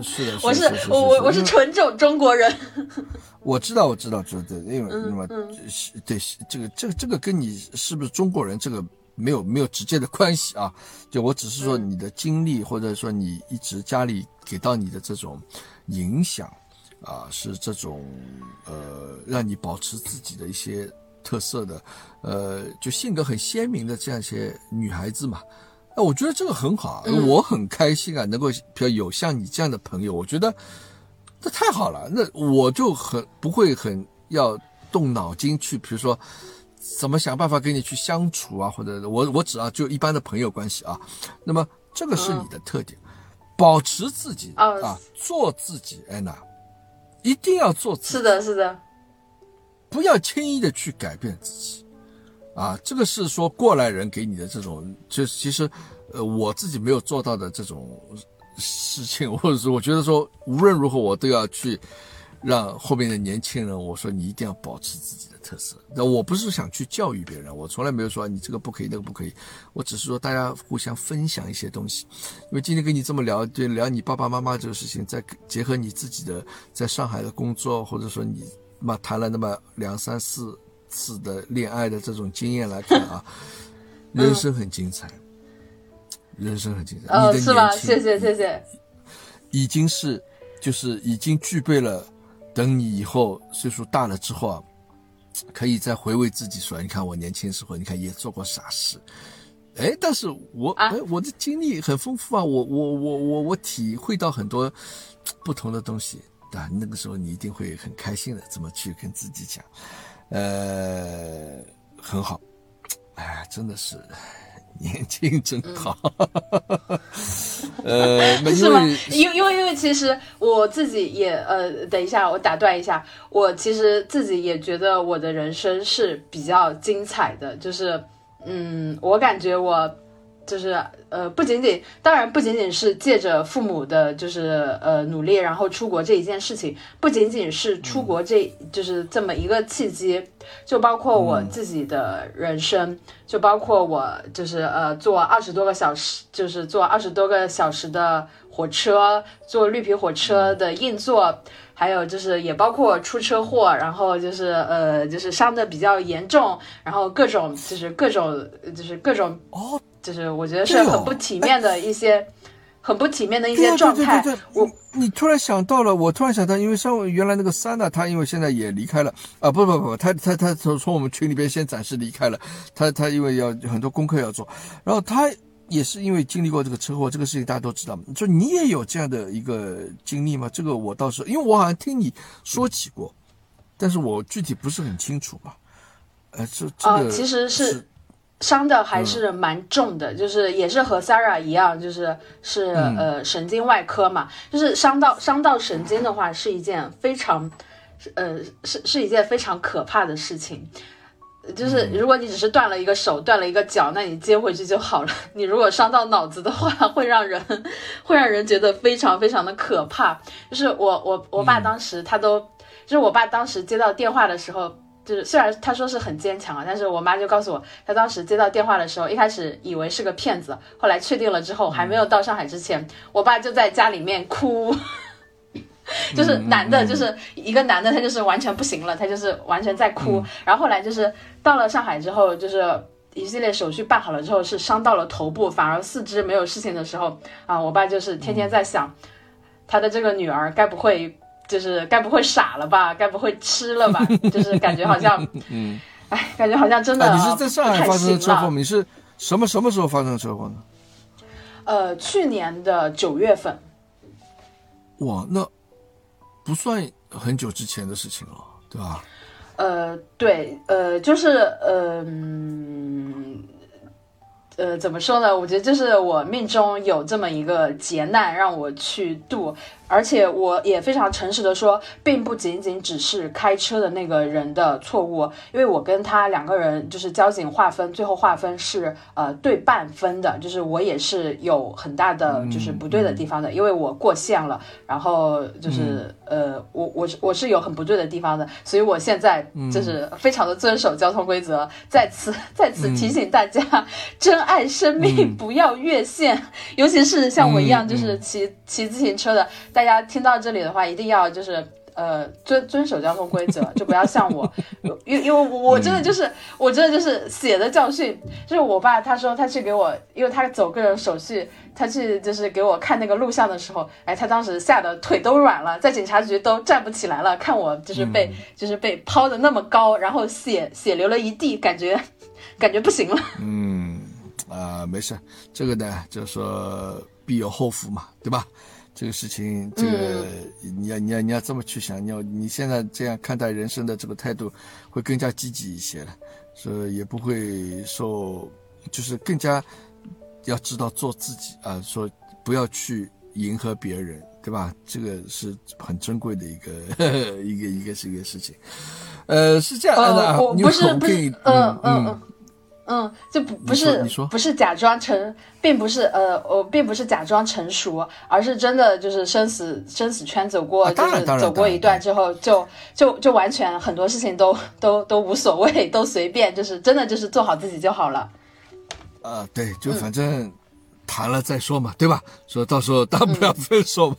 [SPEAKER 1] 是的，
[SPEAKER 2] 我是我我我是纯种中国人。
[SPEAKER 1] 我知道，我知道，知道，因为那么对这个这个这个跟你是不是中国人这个没有没有直接的关系啊？就我只是说你的经历，或者说你一直家里给到你的这种。影响，啊，是这种，呃，让你保持自己的一些特色的，呃，就性格很鲜明的这样一些女孩子嘛，那我觉得这个很好，我很开心啊，能够比较有像你这样的朋友，我觉得这太好了，那我就很不会很要动脑筋去，比如说怎么想办法跟你去相处啊，或者我我只要就一般的朋友关系啊，那么这个是你的特点。保持自己啊，做自己，安娜，一定要做自己。
[SPEAKER 2] 是的，是的，
[SPEAKER 1] 不要轻易的去改变自己，啊，这个是说过来人给你的这种，就其实，呃，我自己没有做到的这种事情，或者是我觉得说无论如何我都要去。让后面的年轻人，我说你一定要保持自己的特色。那我不是想去教育别人，我从来没有说你这个不可以，那个不可以。我只是说大家互相分享一些东西。因为今天跟你这么聊，对聊你爸爸妈妈这个事情，再结合你自己的在上海的工作，或者说你嘛谈了那么两三四次的恋爱的这种经验来看啊，人生很精彩，人生很精彩。
[SPEAKER 2] 哦，是吗？谢谢谢谢。
[SPEAKER 1] 已经是，就是已经具备了。等你以后岁数大了之后啊，可以再回味自己说，你看我年轻时候，你看也做过傻事，哎，但是我哎，我的经历很丰富啊，我我我我我体会到很多 不同的东西，对吧？那个时候你一定会很开心的，怎么去跟自己讲，呃，很好，哎，真的是。年轻真好，呃，
[SPEAKER 2] 是吗？因因为因为其实我自己也呃，等一下我打断一下，我其实自己也觉得我的人生是比较精彩的，就是嗯，我感觉我。就是呃，不仅仅，当然不仅仅是借着父母的，就是呃努力，然后出国这一件事情，不仅仅是出国这就是这么一个契机，就包括我自己的人生，就包括我就是呃坐二十多个小时，就是坐二十多个小时的火车，坐绿皮火车的硬座，还有就是也包括出车祸，然后就是呃就是伤的比较严重，然后各种就是各种就是各种
[SPEAKER 1] 哦。
[SPEAKER 2] 就是我觉得是很不体面的一些，很不体面的一些状态。
[SPEAKER 1] 我你突然想到了，我突然想到，因为上原来那个三呢，他因为现在也离开了啊，不不不，他他他从从我们群里边先暂时离开了。他他因为要很多功课要做，然后他也是因为经历过这个车祸，这个事情大家都知道。就你也有这样的一个经历吗？这个我倒是，因为我好像听你说起过，但是我具体不是很清楚嘛。呃，这这个
[SPEAKER 2] 其实是。伤的还是蛮重的，就是也是和 Sarah 一样，就是是呃神经外科嘛，就是伤到伤到神经的话是一件非常，呃是是一件非常可怕的事情。就是如果你只是断了一个手断了一个脚，那你接回去就好了。你如果伤到脑子的话，会让人会让人觉得非常非常的可怕。就是我我我爸当时他都，就是我爸当时接到电话的时候。就是虽然他说是很坚强啊，但是我妈就告诉我，她当时接到电话的时候，一开始以为是个骗子，后来确定了之后，还没有到上海之前，我爸就在家里面哭，就是男的，就是一个男的，他就是完全不行了，他就是完全在哭。然后后来就是到了上海之后，就是一系列手续办好了之后，是伤到了头部，反而四肢没有事情的时候啊，我爸就是天天在想，他的这个女儿该不会。就是该不会傻了吧？该不会吃了吧？就是感觉好像，嗯，哎，感觉好像真的。
[SPEAKER 1] 你是在上海发生的车祸？你是什么什么时候发生的车祸呢？
[SPEAKER 2] 呃，去年的九月份。
[SPEAKER 1] 哇，那不算很久之前的事情了，对吧？
[SPEAKER 2] 呃，对，呃，就是，嗯。呃，怎么说呢？我觉得就是我命中有这么一个劫难让我去度，而且我也非常诚实的说，并不仅仅只是开车的那个人的错误，因为我跟他两个人就是交警划分，最后划分是呃对半分的，就是我也是有很大的就是不对的地方的，因为我过线了，然后就是呃我我是我是有很不对的地方的，所以我现在就是非常的遵守交通规则，在此在此提醒大家，珍爱生命，不要越线，尤其是像我一样就是骑骑自行车的。大家听到这里的话，一定要就是呃遵遵守交通规则，就不要像我，因因为我真的就是我真的就是血的教训，就是我爸他说他去给我，因为他走个人手续，他去就是给我看那个录像的时候，哎，他当时吓得腿都软了，在警察局都站不起来了，看我就是被就是被抛的那么高，然后血血流了一地，感觉感觉不行了。
[SPEAKER 1] 嗯啊，没事，这个呢就是说必有后福嘛，对吧？这个事情，这个你要你要你要这么去想，你要你现在这样看待人生的这个态度，会更加积极一些了，所以也不会受，就是更加要知道做自己啊，说不要去迎合别人，对吧？这个是很珍贵的一个 一个一个是一个事情，呃，是这样的，
[SPEAKER 2] 我不是不是，嗯嗯嗯。嗯，就不不是不是假装成，并不是呃，我并不是假装成熟，而是真的就是生死生死圈走过，就是走过一段之后，就就就完全很多事情都都都无所谓，都随便，就是真的就是做好自己就好了。
[SPEAKER 1] 啊，对，就反正谈了再说嘛，对吧？说到时候大不了分手嘛。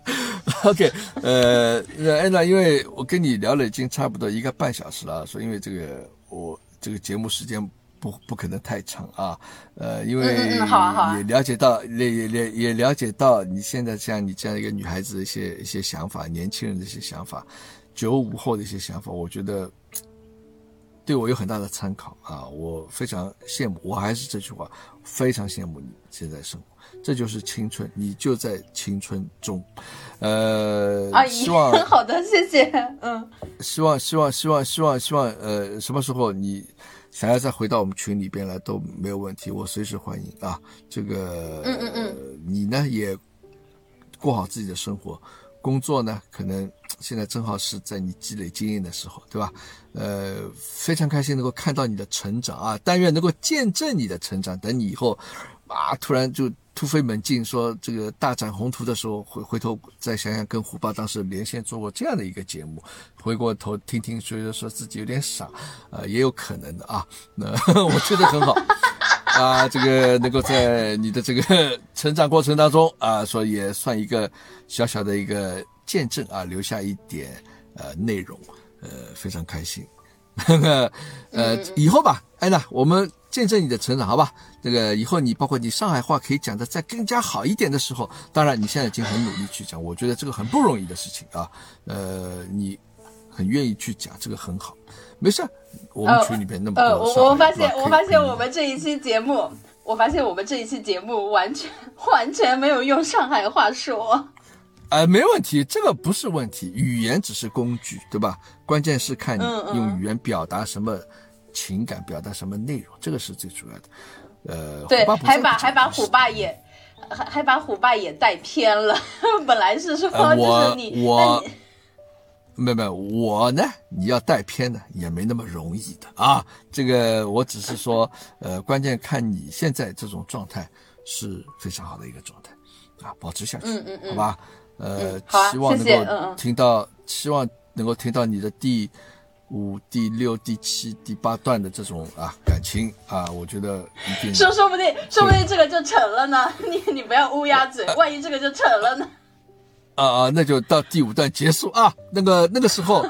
[SPEAKER 1] OK，呃，安娜，因为我跟你聊了已经差不多一个半小时了，说因为这个我这个节目时间。不不可能太长啊，呃，因为也了解到，也也也也了解到你现在像你这样一个女孩子的一些一些想法，年轻人的一些想法，九五后的一些想法，我觉得对我有很大的参考啊，我非常羡慕，我还是这句话，非常羡慕你现在生活，这就是青春，你就在青春中，呃，希望
[SPEAKER 2] 好的，谢谢，嗯，
[SPEAKER 1] 希望希望希望希望希望呃，什么时候你。想要再回到我们群里边来都没有问题，我随时欢迎啊！这个，
[SPEAKER 2] 嗯嗯嗯，
[SPEAKER 1] 你呢也过好自己的生活，工作呢可能现在正好是在你积累经验的时候，对吧？呃，非常开心能够看到你的成长啊！但愿能够见证你的成长，等你以后啊，突然就。突飞猛进，说这个大展宏图的时候，回回头再想想，跟胡爸当时连线做过这样的一个节目，回过头听听，觉得说自己有点傻，呃，也有可能的啊。那 我觉得很好啊，这个能够在你的这个成长过程当中啊，说也算一个小小的一个见证啊，留下一点呃内容，呃，非常开心。呃，以后吧，安娜，我们。见证你的成长，好吧？这个以后你包括你上海话可以讲的再更加好一点的时候，当然你现在已经很努力去讲，我觉得这个很不容易的事情啊。呃，你很愿意去讲，这个很好，没事。我们群里边那么多，
[SPEAKER 2] 我我发现我发现我们这一期节目，我发现我们这一期节目完全完全没有用上海话说。
[SPEAKER 1] 呃，没问题，这个不是问题，语言只是工具，对吧？关键是看你用语言表达什么。情感表达什么内容，这个是最主要的。呃，
[SPEAKER 2] 对，还把还把虎爸也还还把虎爸也带偏了。本来是说就是你
[SPEAKER 1] 我，没有没有我呢，你要带偏呢也没那么容易的啊。这个我只是说，呃，关键看你现在这种状态是非常好的一个状态啊，保持下去，
[SPEAKER 2] 嗯嗯嗯，
[SPEAKER 1] 好吧？呃，希望能够听到，希望能够听到你的第。五、第六、第七、第八段的这种啊感情啊，我觉得一定
[SPEAKER 2] 说说不定，说不定这个就成了呢。你你不要乌鸦嘴，万一这个就成了呢？
[SPEAKER 1] 啊啊，那就到第五段结束啊。那个那个时候，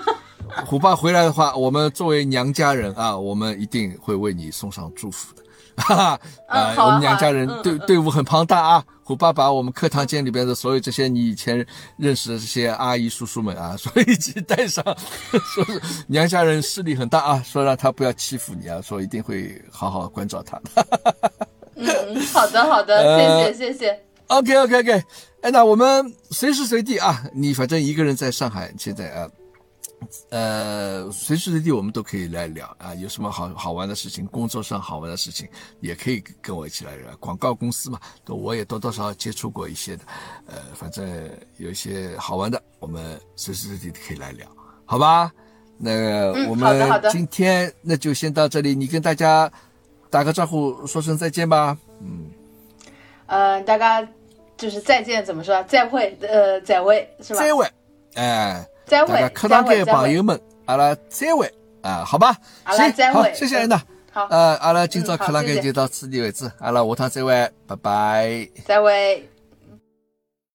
[SPEAKER 1] 虎爸回来的话，我们作为娘家人啊，我们一定会为你送上祝福的。哈哈，呃，我们娘家人队队伍很庞大啊。虎爸把我们课堂间里边的所有这些你以前认识的这些阿姨叔叔们啊，所以一起带上，说是娘家人势力很大啊，说让他不要欺负你啊，说一定会好好关照他
[SPEAKER 2] 的。嗯，好的好的，谢 谢谢谢。
[SPEAKER 1] OK OK OK，哎，那我们随时随地啊，你反正一个人在上海，现在啊。呃，随时随地我们都可以来聊啊，有什么好好玩的事情，工作上好玩的事情，也可以跟我一起来聊。广告公司嘛，都我也多多少少接触过一些的，呃，反正有一些好玩的，我们随时随地可以来聊，好吧？那我们今天那就先到这里，你跟大家打个招呼，说声再见吧。
[SPEAKER 2] 嗯，呃，大家就是再见，怎么说？再会，呃，再会是吧？
[SPEAKER 1] 再会，哎。
[SPEAKER 2] 大家
[SPEAKER 1] 客堂间朋友们，阿拉再会啊，好吧，行，好，谢谢安娜。
[SPEAKER 2] 好，
[SPEAKER 1] 呃，阿拉今朝客堂间就到此地为止，阿拉下趟再会，拜拜。
[SPEAKER 2] 再会。